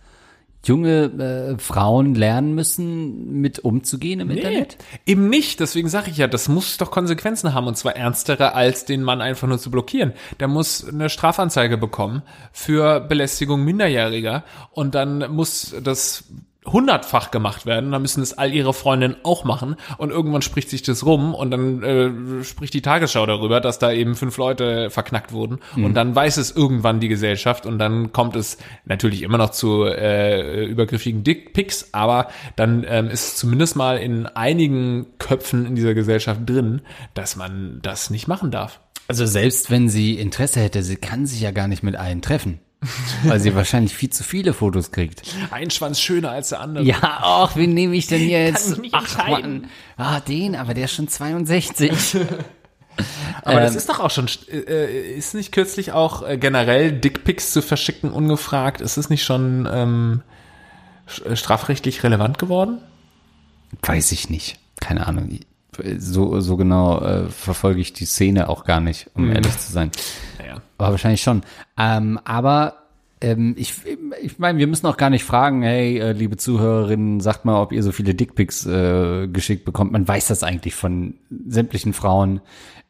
junge äh, Frauen lernen müssen, mit umzugehen im nee, Internet? Eben nicht. Deswegen sage ich ja, das muss doch Konsequenzen haben und zwar ernstere, als den Mann einfach nur zu blockieren. Der muss eine Strafanzeige bekommen für Belästigung Minderjähriger und dann muss das hundertfach gemacht werden, dann müssen es all ihre Freundinnen auch machen und irgendwann spricht sich das rum und dann äh, spricht die Tagesschau darüber, dass da eben fünf Leute verknackt wurden mhm. und dann weiß es irgendwann die Gesellschaft und dann kommt es natürlich immer noch zu äh, übergriffigen Dickpics, aber dann ähm, ist zumindest mal in einigen Köpfen in dieser Gesellschaft drin, dass man das nicht machen darf. Also selbst wenn sie Interesse hätte, sie kann sich ja gar nicht mit allen treffen. Weil sie wahrscheinlich viel zu viele Fotos kriegt. Ein Schwanz schöner als der andere. Ja, ach, wen nehme ich denn jetzt? ach, Mann. Ah, den, aber der ist schon 62. aber ähm, das ist doch auch schon, äh, ist nicht kürzlich auch äh, generell Dickpics zu verschicken ungefragt? Ist es nicht schon ähm, äh, strafrechtlich relevant geworden? Weiß ich nicht. Keine Ahnung. So, so genau äh, verfolge ich die Szene auch gar nicht, um mhm. ehrlich zu sein. Aber wahrscheinlich schon. Ähm, aber ähm, ich, ich meine, wir müssen auch gar nicht fragen, hey, äh, liebe Zuhörerinnen, sagt mal, ob ihr so viele Dickpics äh, geschickt bekommt. Man weiß das eigentlich von sämtlichen Frauen,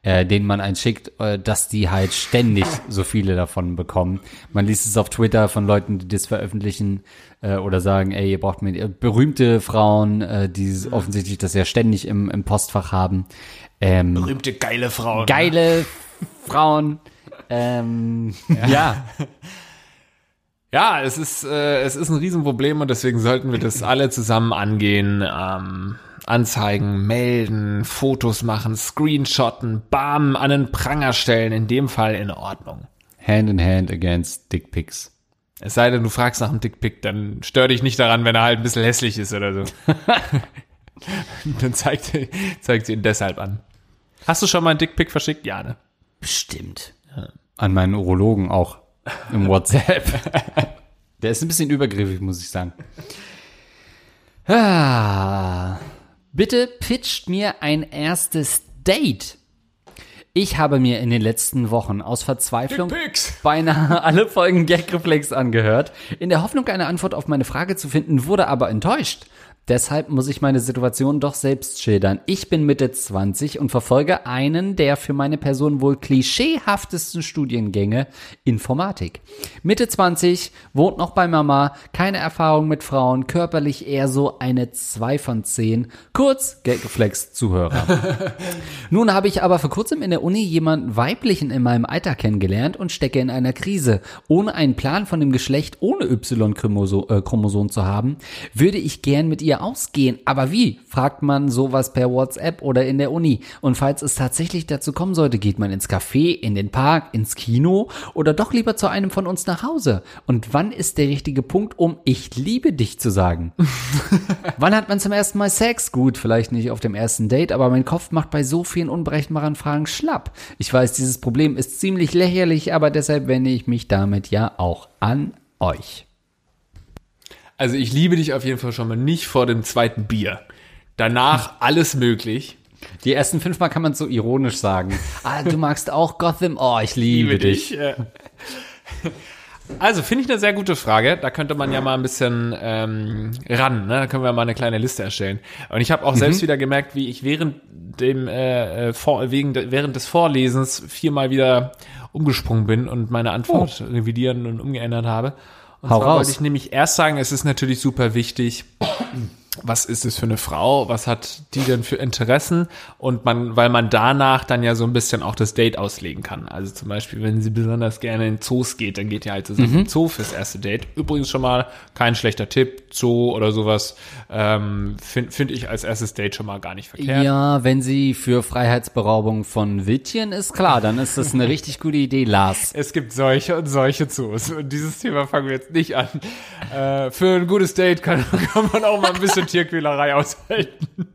äh, denen man einen schickt, äh, dass die halt ständig so viele davon bekommen. Man liest es auf Twitter von Leuten, die das veröffentlichen äh, oder sagen, ey, ihr braucht mir berühmte Frauen, äh, die offensichtlich das ja ständig im, im Postfach haben. Ähm, Berühmte geile Frauen. Geile Frauen. Ähm, ja. ja. Ja, es ist, äh, es ist ein Riesenproblem und deswegen sollten wir das alle zusammen angehen. Ähm, anzeigen, melden, Fotos machen, screenshotten, bam, an den Pranger stellen, in dem Fall in Ordnung. Hand in hand against Dickpics. Es sei denn, du fragst nach einem Dickpick, dann stör dich nicht daran, wenn er halt ein bisschen hässlich ist oder so. dann zeigt, zeigt sie ihn deshalb an. Hast du schon mal einen Dickpick verschickt? Ja, ne? Bestimmt. An meinen Urologen auch im WhatsApp. Der ist ein bisschen übergriffig, muss ich sagen. Ah, bitte pitcht mir ein erstes Date. Ich habe mir in den letzten Wochen aus Verzweiflung beinahe alle Folgen Gagreflex angehört. In der Hoffnung, eine Antwort auf meine Frage zu finden, wurde aber enttäuscht. Deshalb muss ich meine Situation doch selbst schildern. Ich bin Mitte 20 und verfolge einen der für meine Person wohl klischeehaftesten Studiengänge Informatik. Mitte 20, wohnt noch bei Mama, keine Erfahrung mit Frauen, körperlich eher so eine 2 von 10. Kurz, Gagreflex Zuhörer. Nun habe ich aber vor kurzem in der Uni jemanden weiblichen in meinem Alter kennengelernt und stecke in einer Krise. Ohne einen Plan von dem Geschlecht ohne Y-Chromosom äh, zu haben, würde ich gern mit ihr dir ausgehen. Aber wie? Fragt man sowas per WhatsApp oder in der Uni. Und falls es tatsächlich dazu kommen sollte, geht man ins Café, in den Park, ins Kino oder doch lieber zu einem von uns nach Hause. Und wann ist der richtige Punkt, um ich liebe dich zu sagen? wann hat man zum ersten Mal Sex? Gut, vielleicht nicht auf dem ersten Date, aber mein Kopf macht bei so vielen unberechenbaren Fragen schlapp. Ich weiß, dieses Problem ist ziemlich lächerlich, aber deshalb wende ich mich damit ja auch an euch. Also ich liebe dich auf jeden Fall schon mal nicht vor dem zweiten Bier. Danach alles möglich. Die ersten fünfmal kann man so ironisch sagen. Ah, du magst auch Gotham? Oh, ich liebe, liebe dich. dich. Also, finde ich eine sehr gute Frage. Da könnte man ja mal ein bisschen ähm, ran. Ne? Da können wir mal eine kleine Liste erstellen. Und ich habe auch mhm. selbst wieder gemerkt, wie ich während dem äh, äh vor, wegen während des Vorlesens viermal wieder umgesprungen bin und meine Antwort oh. revidieren und umgeändert habe. Und Hau zwar raus. wollte ich nämlich erst sagen, es ist natürlich super wichtig, was ist es für eine Frau, was hat die denn für Interessen und man, weil man danach dann ja so ein bisschen auch das Date auslegen kann. Also zum Beispiel, wenn sie besonders gerne in Zoos geht, dann geht ihr halt zusammen mhm. Zoo fürs erste Date. Übrigens schon mal kein schlechter Tipp, Zoo oder sowas, ähm, finde find ich als erstes Date schon mal gar nicht verkehrt. Ja, wenn sie für Freiheitsberaubung von Wittchen ist, klar, dann ist das eine richtig gute Idee, Lars. Es gibt solche und solche Zoos und dieses Thema fangen wir jetzt nicht an. Äh, für ein gutes Date kann, kann man auch mal ein bisschen Tierquälerei aushalten.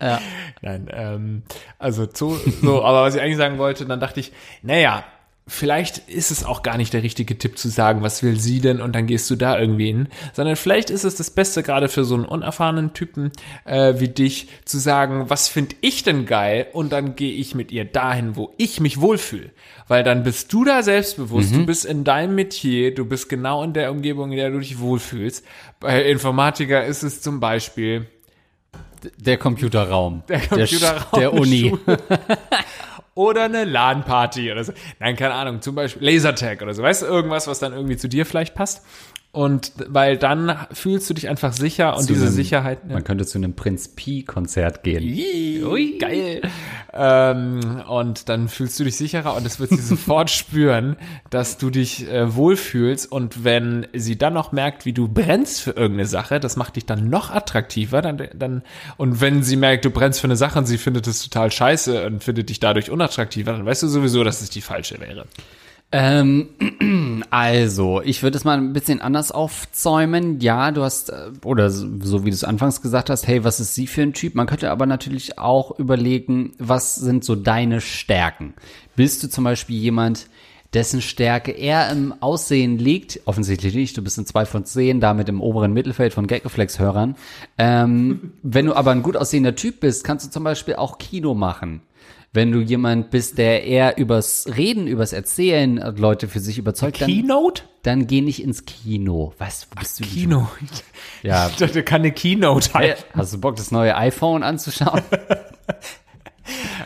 Ja. Nein, ähm, also so, so, aber was ich eigentlich sagen wollte, dann dachte ich, naja, vielleicht ist es auch gar nicht der richtige Tipp zu sagen, was will sie denn und dann gehst du da irgendwie hin, sondern vielleicht ist es das Beste gerade für so einen unerfahrenen Typen äh, wie dich zu sagen, was finde ich denn geil und dann gehe ich mit ihr dahin, wo ich mich wohlfühle, weil dann bist du da selbstbewusst, mhm. du bist in deinem Metier, du bist genau in der Umgebung, in der du dich wohlfühlst. Bei Informatiker ist es zum Beispiel der Computerraum. Der Computerraum der, der Uni. oder eine LAN-Party oder so. Nein, keine Ahnung, zum Beispiel Lasertag oder so. Weißt du, irgendwas, was dann irgendwie zu dir vielleicht passt? Und weil dann fühlst du dich einfach sicher und zu diese einem, Sicherheit. Ne? Man könnte zu einem Prinz Pi-Konzert gehen. Ui, geil. Ähm, und dann fühlst du dich sicherer und es wird sie sofort spüren, dass du dich äh, wohlfühlst. Und wenn sie dann noch merkt, wie du brennst für irgendeine Sache, das macht dich dann noch attraktiver. Dann, dann, und wenn sie merkt, du brennst für eine Sache und sie findet es total scheiße und findet dich dadurch unattraktiver, dann weißt du sowieso, dass es die falsche wäre. Ähm, also, ich würde es mal ein bisschen anders aufzäumen. Ja, du hast, äh, oder so wie du es anfangs gesagt hast, hey, was ist sie für ein Typ? Man könnte aber natürlich auch überlegen, was sind so deine Stärken? Bist du zum Beispiel jemand, dessen Stärke eher im Aussehen liegt, offensichtlich nicht, du bist in zwei von zehn, damit im oberen Mittelfeld von Gaggeflex-Hörern. Ähm, wenn du aber ein gut aussehender Typ bist, kannst du zum Beispiel auch Kino machen. Wenn du jemand bist, der eher übers Reden, übers Erzählen Leute für sich überzeugt, dann, Keynote? dann geh nicht ins Kino. Was bist Ach, du? Kino. Ja. Ich dachte, kann eine Keynote haben. Hast du Bock, das neue iPhone anzuschauen?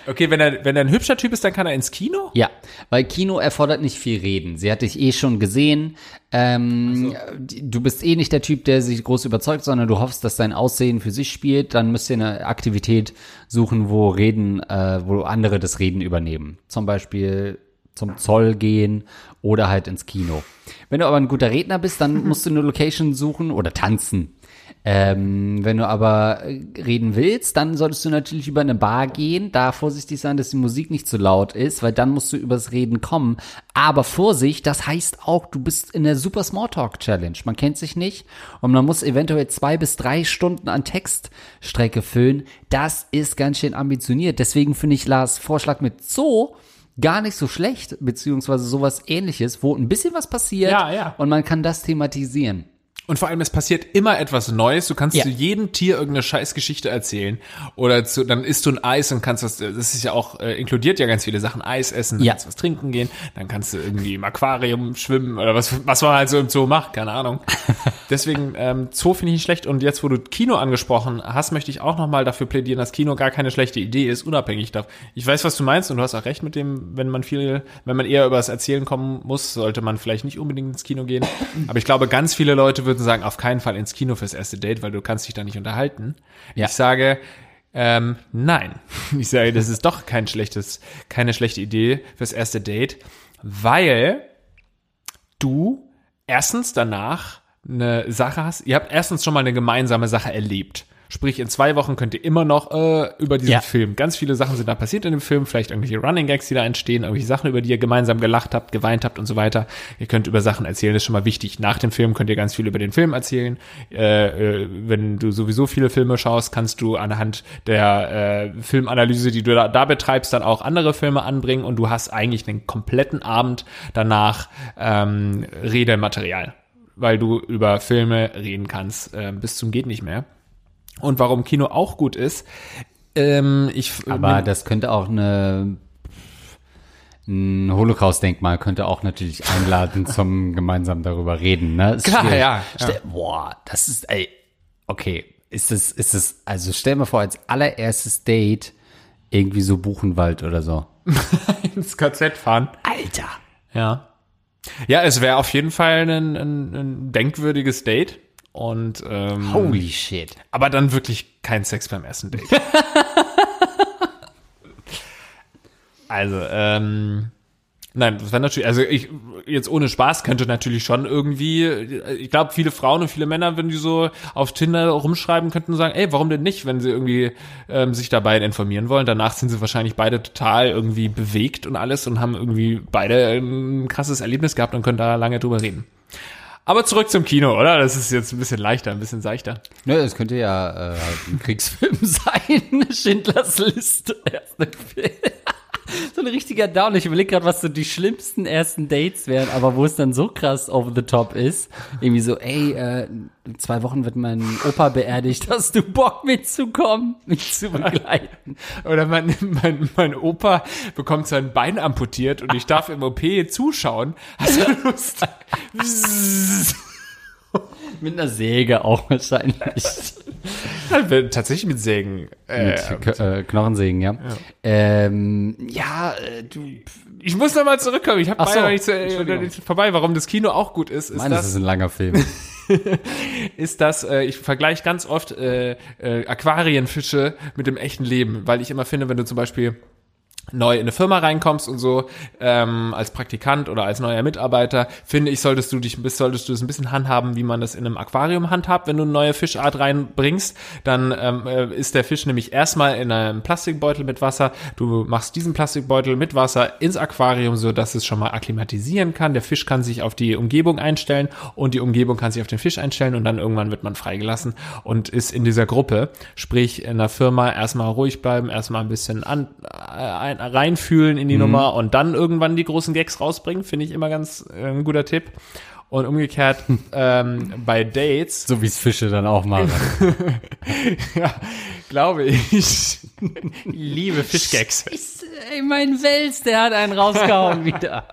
Okay, wenn er, wenn er ein hübscher Typ ist, dann kann er ins Kino? Ja, weil Kino erfordert nicht viel reden. Sie hat dich eh schon gesehen. Ähm, so. Du bist eh nicht der Typ, der sich groß überzeugt, sondern du hoffst, dass dein Aussehen für sich spielt. Dann müsst ihr eine Aktivität suchen, wo Reden, äh, wo andere das Reden übernehmen. Zum Beispiel zum Zoll gehen oder halt ins Kino. Wenn du aber ein guter Redner bist, dann musst du eine Location suchen oder tanzen. Ähm, wenn du aber äh, reden willst, dann solltest du natürlich über eine Bar gehen, da vorsichtig sein, dass die Musik nicht zu laut ist, weil dann musst du übers Reden kommen. Aber Vorsicht, das heißt auch, du bist in der Super Smalltalk Challenge. Man kennt sich nicht und man muss eventuell zwei bis drei Stunden an Textstrecke füllen. Das ist ganz schön ambitioniert. Deswegen finde ich Lars Vorschlag mit Zoo gar nicht so schlecht, beziehungsweise sowas ähnliches, wo ein bisschen was passiert ja, ja. und man kann das thematisieren. Und vor allem, es passiert immer etwas Neues. Du kannst ja. zu jedem Tier irgendeine Scheißgeschichte erzählen. Oder zu, dann isst du ein Eis und kannst das, das ist ja auch, äh, inkludiert ja ganz viele Sachen. Eis essen, dann ja. kannst du was trinken gehen, dann kannst du irgendwie im Aquarium schwimmen oder was, was man halt so im Zoo macht, keine Ahnung. Deswegen, ähm, Zoo finde ich nicht schlecht. Und jetzt, wo du Kino angesprochen hast, möchte ich auch nochmal dafür plädieren, dass Kino gar keine schlechte Idee ist, unabhängig davon. Ich weiß, was du meinst und du hast auch recht mit dem, wenn man viel, wenn man eher über das Erzählen kommen muss, sollte man vielleicht nicht unbedingt ins Kino gehen. Aber ich glaube, ganz viele Leute würden sagen, auf keinen Fall ins Kino fürs erste Date, weil du kannst dich da nicht unterhalten. Ja. Ich sage, ähm, nein. Ich sage, das ist doch kein schlechtes, keine schlechte Idee fürs erste Date, weil du erstens danach eine Sache hast. Ihr habt erstens schon mal eine gemeinsame Sache erlebt. Sprich, in zwei Wochen könnt ihr immer noch äh, über diesen Ja. Film. Ganz viele Sachen sind da passiert in dem Film, vielleicht irgendwelche Running Gags, die da entstehen, irgendwelche Sachen, über die ihr gemeinsam gelacht habt, geweint habt und so weiter. Ihr könnt über Sachen erzählen, das ist schon mal wichtig. Nach dem Film könnt ihr ganz viel über den Film erzählen. Äh, äh, wenn du sowieso viele Filme schaust, kannst du anhand der äh, Filmanalyse, die du da, da betreibst, dann auch andere Filme anbringen und du hast eigentlich einen kompletten Abend danach ähm, Redematerial, weil du über Filme reden kannst äh, bis zum geht nicht mehr. Und warum Kino auch gut ist, ähm, ich Aber das könnte auch eine ein Holocaust-Denkmal könnte auch natürlich einladen zum gemeinsam darüber reden. Ne? Ist Klar, schwierig. ja, Stell, Boah, das ist, ey, okay, ist es, ist es, also stell mir vor, als allererstes Date irgendwie so Buchenwald oder so. ins KZ fahren. Alter. Ja. Ja, es wäre auf jeden Fall ein, ein, ein denkwürdiges Date. Und ähm, Holy shit. aber dann wirklich kein Sex beim ersten Date. also, ähm, nein, das wäre natürlich, also ich, jetzt ohne Spaß könnte natürlich schon irgendwie, ich glaube, viele Frauen und viele Männer, wenn die so auf Tinder rumschreiben, könnten sagen, ey, warum denn nicht, wenn sie irgendwie ähm, sich dabei informieren wollen. Danach sind sie wahrscheinlich beide total irgendwie bewegt und alles und haben irgendwie beide ein krasses Erlebnis gehabt und können da lange drüber reden. Aber zurück zum Kino, oder? Das ist jetzt ein bisschen leichter, ein bisschen seichter. Ne, es könnte ja äh, ein Kriegsfilm sein. Schindlers Liste. So ein richtiger Down. Ich überlege gerade, was so die schlimmsten ersten Dates wären, aber wo es dann so krass over the top ist. Irgendwie so, ey, äh, in zwei Wochen wird mein Opa beerdigt. Hast du Bock mitzukommen, mich zu begleiten? Oder mein, mein, mein Opa bekommt sein Bein amputiert und ich darf im OP zuschauen. Hast du Lust? Mit einer Säge auch wahrscheinlich. Tatsächlich mit Sägen. Äh, Mit äh, Knochensägen, ja. Ähm, ja, äh, du, ich muss noch mal zurückkommen. Ich habe so, nicht, zu, äh, vorbei. Warum das Kino auch gut ist, ist meine, das das, ist ein langer Film. ist das, äh, ich vergleiche ganz oft äh, äh, Aquarienfische mit dem echten Leben, weil ich immer finde, wenn du zum Beispiel neu in eine Firma reinkommst und so ähm, als Praktikant oder als neuer Mitarbeiter, finde ich, solltest du dich solltest du es ein bisschen handhaben, wie man das in einem Aquarium handhabt, wenn du eine neue Fischart reinbringst, dann ähm, äh, ist der Fisch nämlich erstmal in einem Plastikbeutel mit Wasser. Du machst diesen Plastikbeutel mit Wasser ins Aquarium, so dass es schon mal akklimatisieren kann. Der Fisch kann sich auf die Umgebung einstellen und die Umgebung kann sich auf den Fisch einstellen und dann irgendwann wird man freigelassen und ist in dieser Gruppe, sprich in der Firma erstmal ruhig bleiben, erstmal ein bisschen an, äh, ein, reinfühlen in die Nummer und dann irgendwann die großen Gags rausbringen, finde ich immer ganz äh, ein guter Tipp. Und umgekehrt ähm, bei Dates, so wie es Fische dann auch machen. ja, glaube ich, liebe Fischgags. Ey, mein Wels, der hat einen rausgehauen wieder.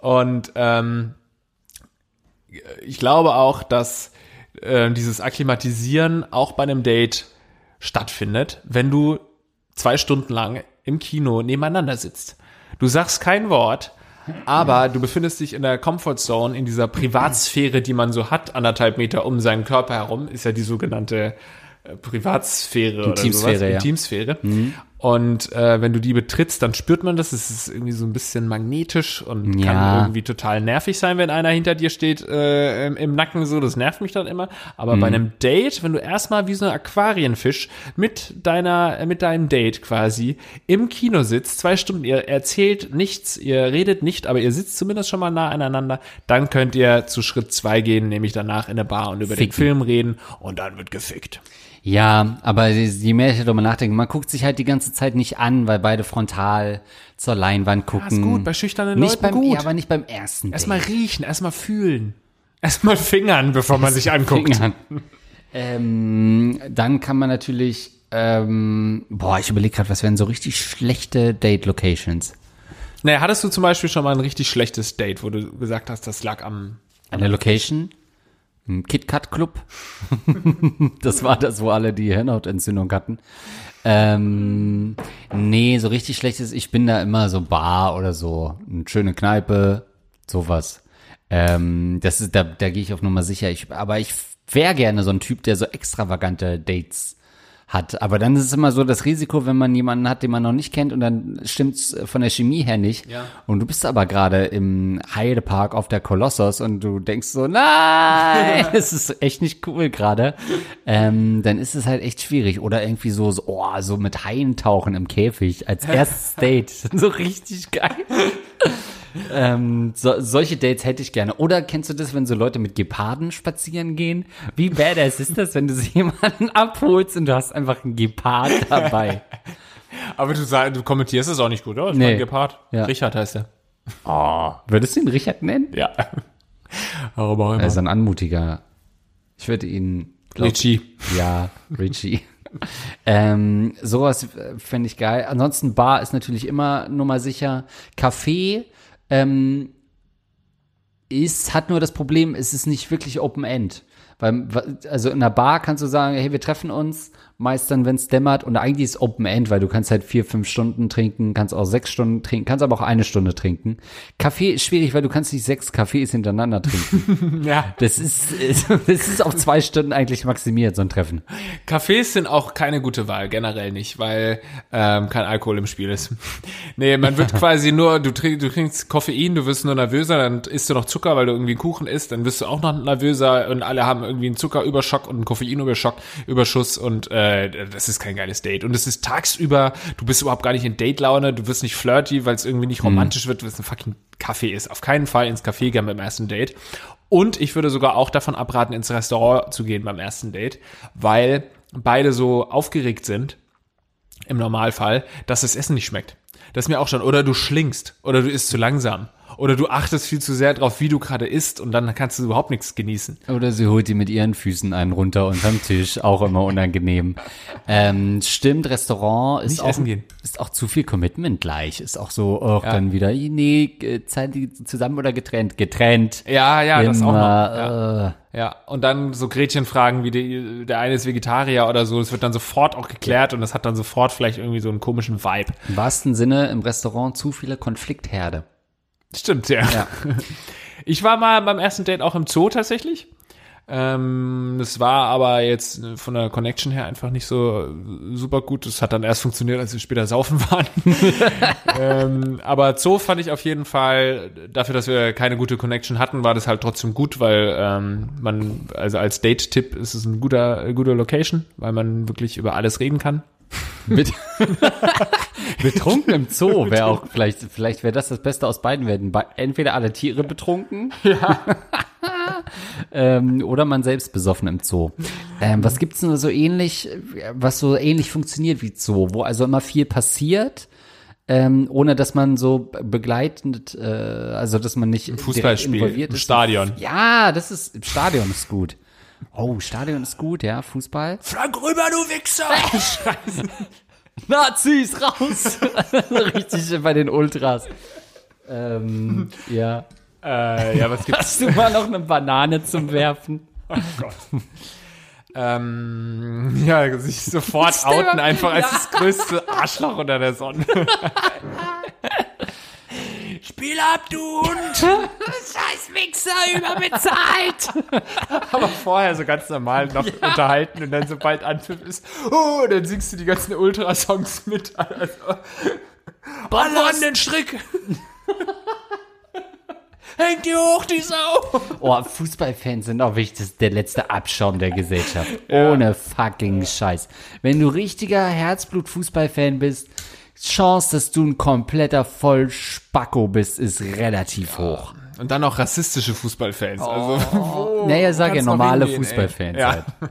Und ähm, ich glaube auch, dass äh, dieses Akklimatisieren auch bei einem Date stattfindet, wenn du zwei Stunden lang im Kino nebeneinander sitzt. Du sagst kein Wort, aber du befindest dich in der Comfortzone, in dieser Privatsphäre, die man so hat, anderthalb Meter um seinen Körper herum, ist ja die sogenannte äh, Privatsphäre oder Intimsphäre, sowas, ja. Intimsphäre. Und äh, wenn du die betrittst, dann spürt man das. Es ist irgendwie so ein bisschen magnetisch und Ja. kann irgendwie total nervig sein, wenn einer hinter dir steht äh, im, im Nacken. So, das nervt mich dann immer. Aber bei einem Date, wenn du erstmal wie so ein Aquarienfisch mit deiner, äh, mit deinem Date quasi im Kino sitzt, zwei Stunden, ihr erzählt nichts, ihr redet nicht, aber ihr sitzt zumindest schon mal nah aneinander, dann könnt ihr zu Schritt zwei gehen, nämlich danach in eine Bar und über den Ficken. Film reden und dann wird gefickt. Ja, aber je mehr ich darüber nachdenke, man guckt sich halt die ganze Zeit nicht an, weil beide frontal zur Leinwand gucken. ist gut, bei schüchternen nicht Leuten beim, gut. Ja, aber nicht beim ersten Erstmal riechen, erstmal fühlen. Erstmal fingern, bevor man sich anguckt. Fingern. Ähm, dann kann man natürlich, ähm, boah, ich überlege gerade, was wären so richtig schlechte Date-Locations? Naja, hattest du zum Beispiel schon mal ein richtig schlechtes Date, wo du gesagt hast, das lag am. Eine Location? Ein KitKat-Club? das war das, wo alle die Hirnhautentzündung hatten. Ähm, nee, so richtig schlechtes, ich bin da immer so Bar oder so, eine schöne Kneipe, sowas. Ähm, das ist, da, da gehe ich auf Nummer sicher. Ich, aber ich wäre gerne so ein Typ, der so extravagante Dates hat. Aber dann ist es immer so das Risiko, wenn man jemanden hat, den man noch nicht kennt und dann stimmt's von der Chemie her nicht. Ja. Und du bist aber gerade im Heidepark auf der Kolossos und du denkst so, nein, es ist echt nicht cool gerade. Ähm, dann ist es halt echt schwierig. Oder irgendwie so, so, oh, so mit Haien tauchen im Käfig als erstes Date. so richtig geil. Ähm, so, solche Dates hätte ich gerne. Oder kennst du das, wenn so Leute mit Geparden spazieren gehen? Wie badass ist das, wenn du so jemanden abholst und du hast einfach einen Gepard dabei? Aber du, sag, du kommentierst es auch nicht gut, oder? Ich Nee. mein Gepard. Ja. Richard heißt er. Oh, würdest du ihn Richard nennen? Ja. Warum auch immer. Er ist ein anmutiger. Ich würde ihn. glaub- Richie. Ja, Richie. Ähm, sowas äh, fände ich geil. Ansonsten Bar ist natürlich immer Nummer sicher. Café ähm, ist, hat nur das Problem, es ist nicht wirklich Open End. Weil, also in einer Bar kannst du sagen, hey, wir treffen uns, meist dann, wenn es dämmert, und eigentlich ist Open End, weil du kannst halt vier, fünf Stunden trinken, kannst auch sechs Stunden trinken, kannst aber auch eine Stunde trinken. Kaffee ist schwierig, weil du kannst nicht sechs Kaffees hintereinander trinken. Ja. Das ist, das ist auf zwei Stunden eigentlich maximiert, so ein Treffen. Cafés sind auch keine gute Wahl, generell nicht, weil ähm, kein Alkohol im Spiel ist. nee, man wird quasi nur, du, trink, du trinkst Koffein, du wirst nur nervöser, dann isst du noch Zucker, weil du irgendwie einen Kuchen isst, dann wirst du auch noch nervöser und alle haben irgendwie einen Zuckerüberschock und einen Koffeinüberschock, Überschuss und äh, das ist kein geiles Date. Und es ist tagsüber, du bist überhaupt gar nicht in Date-Laune, du wirst nicht flirty, weil es irgendwie nicht romantisch wird, weil es ein fucking Kaffee ist. Auf keinen Fall ins Café gehen beim ersten Date. Und ich würde sogar auch davon abraten, ins Restaurant zu gehen beim ersten Date, weil beide so aufgeregt sind, im Normalfall, dass das Essen nicht schmeckt. Das ist mir auch schon, oder du schlingst, oder du isst zu langsam, oder du achtest viel zu sehr drauf, wie du gerade isst, und dann kannst du überhaupt nichts genießen. Oder sie holt die mit ihren Füßen einen runter unterm Tisch, auch immer unangenehm. Ähm, stimmt, Restaurant ist Nicht auch, ist auch zu viel Commitment gleich. Ist auch so, auch dann wieder, nee, Zeit die zusammen oder getrennt? Getrennt. Ja, ja, das auch noch. Ja. Ja. Äh, ja, und dann so Gretchenfragen wie die, der eine ist Vegetarier oder so, das wird dann sofort auch geklärt und das hat dann sofort vielleicht irgendwie so einen komischen Vibe. Im wahrsten Sinne im Restaurant zu viele Konfliktherde. Stimmt, ja. Ja. Ich war mal beim ersten Date auch im Zoo tatsächlich. Ähm, das war aber jetzt von der Connection her einfach nicht so äh, super gut. Das hat dann erst funktioniert, als wir später saufen waren. ähm, aber Zoo fand ich auf jeden Fall, dafür, dass wir keine gute Connection hatten, war das halt trotzdem gut, weil ähm, man, also als Date-Tipp ist es ein guter, eine gute Location, weil man wirklich über alles reden kann. Mit betrunken im Zoo wäre auch vielleicht, vielleicht wäre das das Beste aus beiden Welten. Entweder alle Tiere betrunken. Ja. ähm, oder man selbst besoffen im Zoo. Ähm, was gibt's denn so ähnlich, was so ähnlich funktioniert wie Zoo, wo also immer viel passiert? Ähm, ohne dass man so begleitend, äh, also dass man nicht Fußballspiel involviert im ist. Stadion. Ja, das ist, im Stadion ist gut. Oh, Stadion ist gut, ja, Fußball. Frank rüber, du Wichser! Nazis raus! Richtig bei den Ultras. Ähm, ja. äh, ja, was gibt's? Hast du mal noch eine Banane zum Werfen? Ähm, ja, sich sofort outen einfach als Ja. das größte Arschloch unter der Sonne. Spiel ab, du Hund! Scheiß Wichser, überbezahlt! Aber vorher so ganz normal noch unterhalten und dann sobald Anpfiff ist, oh, dann singst du die ganzen Ultrasongs mit. Also, Alle an den Strick! Hängt die hoch, die Sau! Oh, Fußballfans sind auch wichtig. Das ist der letzte Abschaum der Gesellschaft. Ohne fucking Scheiß. Wenn du richtiger Herzblut-Fußballfan bist, Chance, dass du ein kompletter Vollspacko bist, ist relativ hoch. Und dann noch rassistische Fußballfans. Also, wo Naja, sag ja normale hingehen? Fußballfans Ja. halt.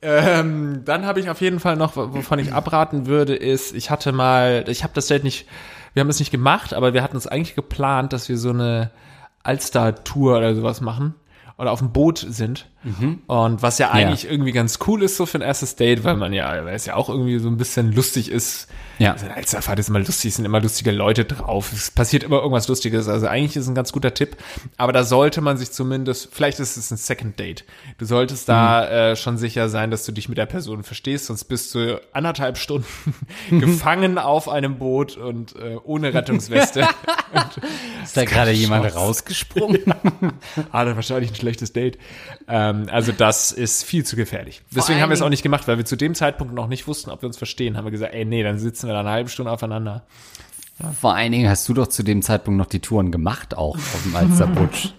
Ähm, dann habe ich auf jeden Fall noch, wovon ich abraten würde, ist, ich hatte mal, ich habe das Date nicht, wir haben es nicht gemacht, aber wir hatten es eigentlich geplant, dass wir so eine Alster-Tour oder sowas machen oder auf dem Boot sind. Und was ja eigentlich irgendwie ganz cool ist so für ein erstes Date, weil man ja, weil es ja auch irgendwie so ein bisschen lustig ist. Ja. Also Alsterfahrt ist immer lustig, es sind immer lustige Leute drauf. Es passiert immer irgendwas Lustiges. Also eigentlich ist es ein ganz guter Tipp. Aber da sollte man sich zumindest, vielleicht ist es ein Second Date. Du solltest da äh, schon sicher sein, dass du dich mit der Person verstehst, sonst bist du anderthalb Stunden gefangen auf einem Boot und äh, ohne Rettungsweste. Ist da gerade jemand rausgesprungen? ah, dann wahrscheinlich ein schlechtes Date. Ähm, Ähm, also das ist viel zu gefährlich. Deswegen haben wir es auch nicht gemacht, weil wir zu dem Zeitpunkt noch nicht wussten, ob wir uns verstehen. Haben wir gesagt, ey, nee, dann sitzen wir da eine halbe Stunde aufeinander. Vor allen Dingen hast du doch zu dem Zeitpunkt noch die Touren gemacht, auch auf dem Alsterbutsch.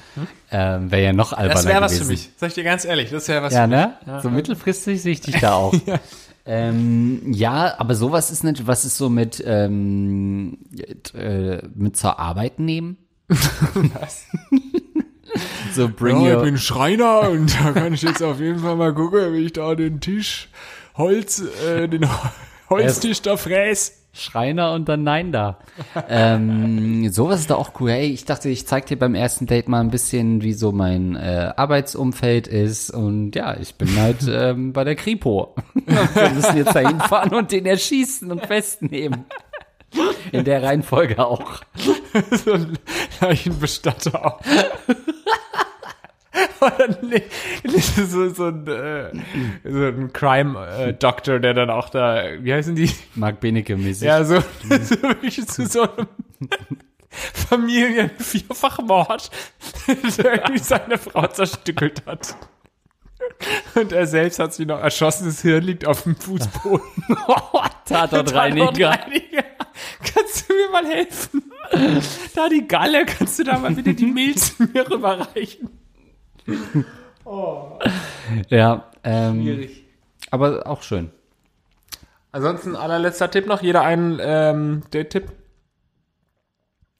ähm, Wäre ja noch alberner Das wäre was gewesen. für mich. Sag ich dir ganz ehrlich, das wäre was Ja, für mich. ne? So mittelfristig sehe ich dich da auch. Ähm, ja, aber sowas ist nicht, was ist so mit, ähm, äh, mit zur Arbeit nehmen? so bring Ja, ich your, bin Schreiner und da kann ich jetzt auf jeden Fall mal gucken, wie ich da den Tisch, Holz, äh, den Holztisch da fräs. Schreiner und dann Nein da. ähm, sowas ist da auch cool. Hey, ich dachte, ich zeig dir beim ersten Date mal ein bisschen, wie so mein äh, Arbeitsumfeld ist. Und ja, ich bin halt ähm, bei der Kripo. Wir müssen jetzt da hinfahren und den erschießen und festnehmen. In der Reihenfolge auch. so ein Leichenbestatter auch. Oder nee, so, so ein, äh, so ein Crime-Doctor, der dann auch da, wie heißen die? Marc Benecke mäßig. Ja, so, so wirklich zu so einem Familien-Vierfachmord, der irgendwie seine Frau zerstückelt hat. Und er selbst hat sich noch erschossen, das Hirn liegt auf dem Fußboden. Tatortreiniger. Tatortreiniger. Kannst du mir mal helfen? Da die Galle, kannst du da mal bitte die Milz mir rüberreichen? Ja, ähm, aber auch schön. Ansonsten allerletzter Tipp noch, jeder einen ähm, Date-Tipp.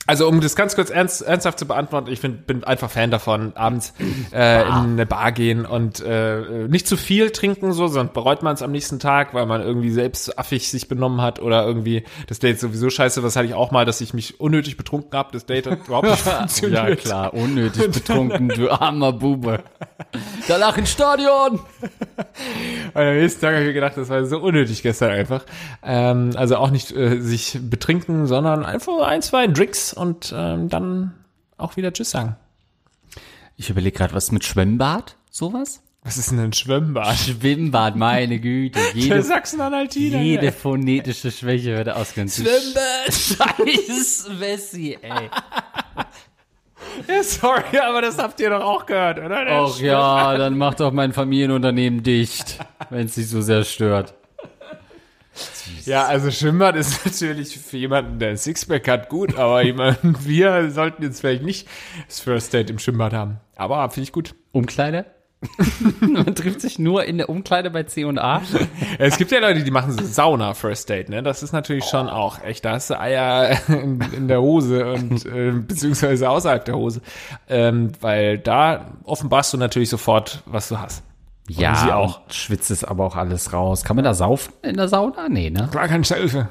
Also um das ganz kurz ernst, ernsthaft zu beantworten, ich find, bin einfach Fan davon, abends äh, in eine Bar gehen und äh, nicht zu viel trinken, so, sonst bereut man es am nächsten Tag, weil man irgendwie selbst affig sich benommen hat oder irgendwie das Date sowieso scheiße. Was hatte ich auch mal, dass ich mich unnötig betrunken habe, das Date hat überhaupt nicht funktioniert. Ja, klar, unnötig betrunken, du armer Bube. Danach ins Stadion. Und am nächsten Tag habe ich mir gedacht, das war so unnötig gestern einfach. Ähm, also auch nicht äh, sich betrinken, sondern einfach ein, zwei Drinks und ähm, dann auch wieder Tschüss sagen. Ich überlege gerade, was mit Schwimmbad? Sowas? Was ist denn ein Schwimmbad? Schwimmbad, meine Güte. Der Jede, Sachsen-Anhaltiner. jede phonetische Schwäche wird ausgenutzt. Schwimmbad. Scheiß Wessi, ey. Ja, sorry, aber das habt ihr doch auch gehört, oder? Der Och ja, dann macht doch mein Familienunternehmen dicht, wenn es dich so sehr stört. Ja, also Schwimmbad ist natürlich für jemanden, der ein Sixpack hat, gut, aber jemanden, wir sollten jetzt vielleicht nicht das First Date im Schwimmbad haben. Aber finde ich gut. Umkleide? Man trifft sich nur in der Umkleide bei C&A. Es gibt ja Leute, die machen so Sauna First Date, ne? Das ist natürlich schon auch echt. Da hast du Eier in, in der Hose und äh, beziehungsweise außerhalb der Hose, ähm, weil da offenbarst du natürlich sofort, was du hast. Ja, sie auch. und schwitzt es aber auch alles raus. Kann man da saufen in der Sauna? Nee, ne? Klar, keine Hilfe.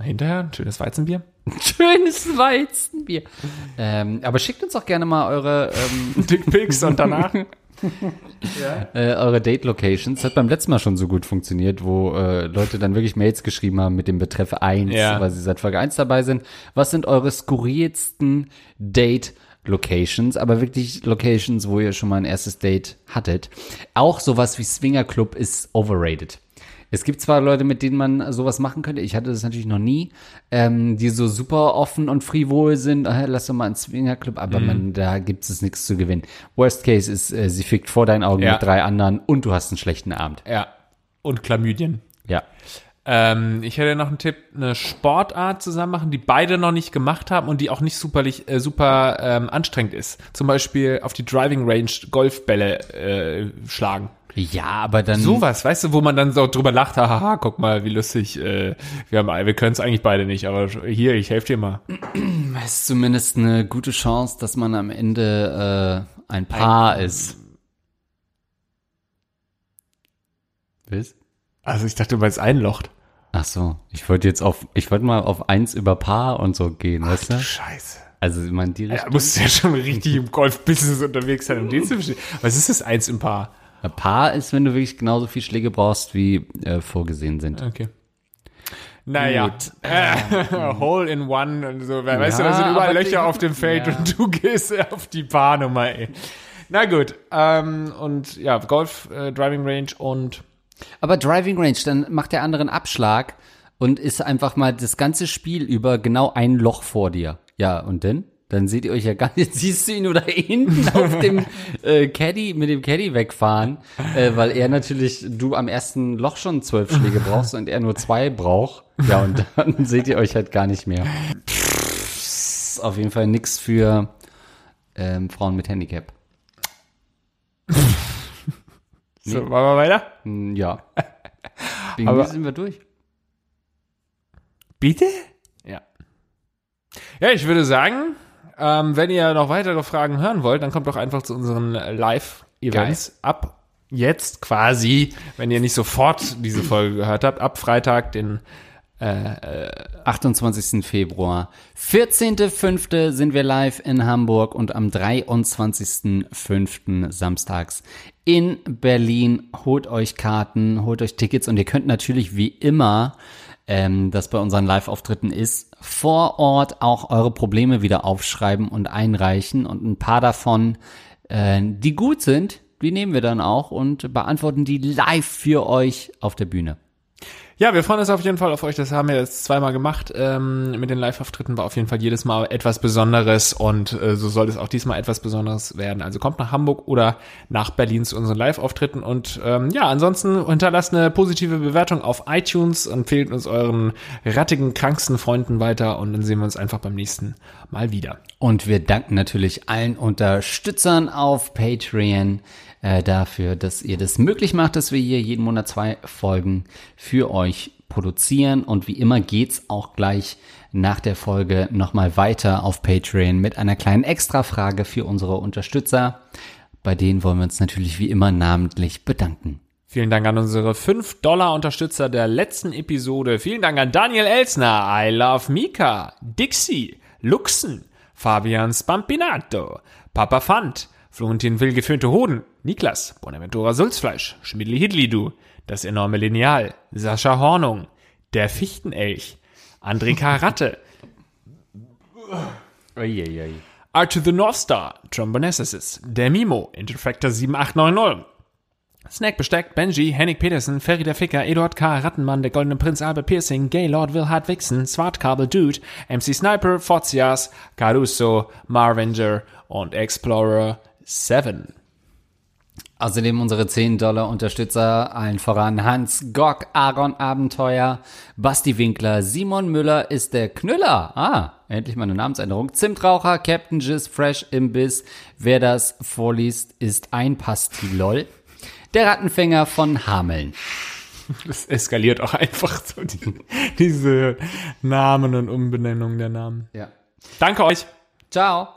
Hinterher ein schönes Weizenbier. Schönes Weizenbier. Ähm, aber schickt uns auch gerne mal eure, ähm, Dickpics und danach. äh, eure Date-Locations. Hat beim letzten Mal schon so gut funktioniert, wo äh, Leute dann wirklich Mails geschrieben haben mit dem Betreff 1, Ja. weil sie seit Folge 1 dabei sind. Was sind eure skurrilsten Date-Locations? Aber wirklich Locations, wo ihr schon mal ein erstes Date hattet. Auch sowas wie Swinger Club ist overrated. Es gibt zwar Leute, mit denen man sowas machen könnte, ich hatte das natürlich noch nie, ähm, die so super offen und frivol sind, äh, lass doch mal einen Swingerclub, Mhm. aber man, da gibt es nichts zu gewinnen. Worst Case ist, äh, sie fickt vor deinen Augen Ja. mit drei anderen und du hast einen schlechten Abend. Ja. Und Chlamydien. Ja. Ähm, ich hätte noch einen Tipp, eine Sportart zusammen machen, die beide noch nicht gemacht haben und die auch nicht superlich, äh, super ähm, anstrengend ist. Zum Beispiel auf die Driving Range Golfbälle äh, schlagen. Ja, aber dann. Sowas, weißt du, wo man dann so drüber lacht, haha, guck mal, wie lustig, äh, wir haben, wir können es eigentlich beide nicht, aber hier, ich helfe dir mal. ist zumindest eine gute Chance, dass man am Ende äh, ein Paar ist. Was? Also ich dachte, du meinst einlocht. Ach so, ich wollte jetzt auf, ich wollte mal auf eins über Paar und so gehen, weißt du? Scheiße. Also, ich meine, die Ja, Richtung. musst du ja schon richtig im Golf-Business unterwegs sein, um den zu verstehen. Was ist das eins im Paar? Ein Paar ist, wenn du wirklich genauso viel Schläge brauchst, wie äh, vorgesehen sind. Okay. Naja, äh, Hole in One und so. Weißt du, da Ja, sind überall Löcher auf dem Feld ja. und du gehst auf die Paarnummer, ey. Na gut, ähm, und ja, Golf, äh, Driving Range und Aber Driving Range, dann macht der andere einen Abschlag und ist einfach mal das ganze Spiel über genau ein Loch vor dir. Ja, und denn? dann seht ihr euch ja gar nicht. Siehst du ihn nur da hinten auf dem äh, Caddy, mit dem Caddy wegfahren, äh, weil er natürlich, du am ersten Loch schon zwölf Schläge brauchst und er nur zwei braucht. Ja, und dann seht ihr euch halt gar nicht mehr. Auf jeden Fall nix für ähm, Frauen mit Handicap. So, machen wir weiter? Ja. Irgendwie Aber- sind wir durch. Bitte? Ja. Ja, ich würde sagen, ähm, wenn ihr noch weitere Fragen hören wollt, dann kommt doch einfach zu unseren äh, Live-Events ab jetzt quasi, wenn ihr nicht sofort diese Folge gehört habt, ab Freitag, den 28. Februar. 14.05. sind wir live in Hamburg und am 23.05. samstags in Berlin. Holt euch Karten, holt euch Tickets und ihr könnt natürlich wie immer, ähm, das bei unseren Live-Auftritten ist, vor Ort auch eure Probleme wieder aufschreiben und einreichen und ein paar davon, äh, die gut sind, die nehmen wir dann auch und beantworten die live für euch auf der Bühne. Ja, wir freuen uns auf jeden Fall auf euch. Das haben wir jetzt zweimal gemacht. Ähm, mit den Live-Auftritten war auf jeden Fall jedes Mal etwas Besonderes und äh, so soll es auch diesmal etwas Besonderes werden. Also kommt nach Hamburg oder nach Berlin zu unseren Live-Auftritten und ähm, ja, ansonsten hinterlasst eine positive Bewertung auf iTunes empfehlt uns euren rattigen, kranksten Freunden weiter und dann sehen wir uns einfach beim nächsten Mal wieder. Und wir danken natürlich allen Unterstützern auf Patreon äh, dafür, dass ihr das möglich macht, dass wir hier jeden Monat zwei Folgen für euch produzieren. Und wie immer geht's auch gleich nach der Folge nochmal weiter auf Patreon mit einer kleinen Extrafrage für unsere Unterstützer. Bei denen wollen wir uns natürlich wie immer namentlich bedanken. Vielen Dank an unsere 5-Dollar-Unterstützer der letzten Episode. Vielen Dank an Daniel Elsner, I Love Mika, Dixie, Luxen, Fabian Spampinato, Papa Fand, Florentin Will geföhnte Hoden, Niklas, Bonaventura Sulzfleisch, Schmidli Hidli Du, Das enorme Lineal, Sascha Hornung, Der Fichtenelch, André Karatte, Uiuiui. Art to the North Star, Trombonessis, Der Mimo, Interfactor 7890, Snack besteckt, Benji, Henning Petersen, Ferry der Ficker, Eduard K., Rattenmann, der Goldene Prinz Albert Piercing, Gaylord Wilhard Wixen, Swartkabel Dude, MC Sniper, Forzias, Caruso, Marvenger und Explorer 7. Außerdem unsere 10 Dollar Unterstützer, allen voran Hans Gock, Aaron Abenteuer, Basti Winkler, Simon Müller ist der Knüller. Ah, endlich mal eine Namensänderung. Zimtraucher, Captain Jizz, Fresh Imbiss. Wer das vorliest, ist ein Pastilol. Der Rattenfänger von Hameln. Das eskaliert auch einfach so, die, diese Namen und Umbenennungen der Namen. Ja. Danke euch. Ciao.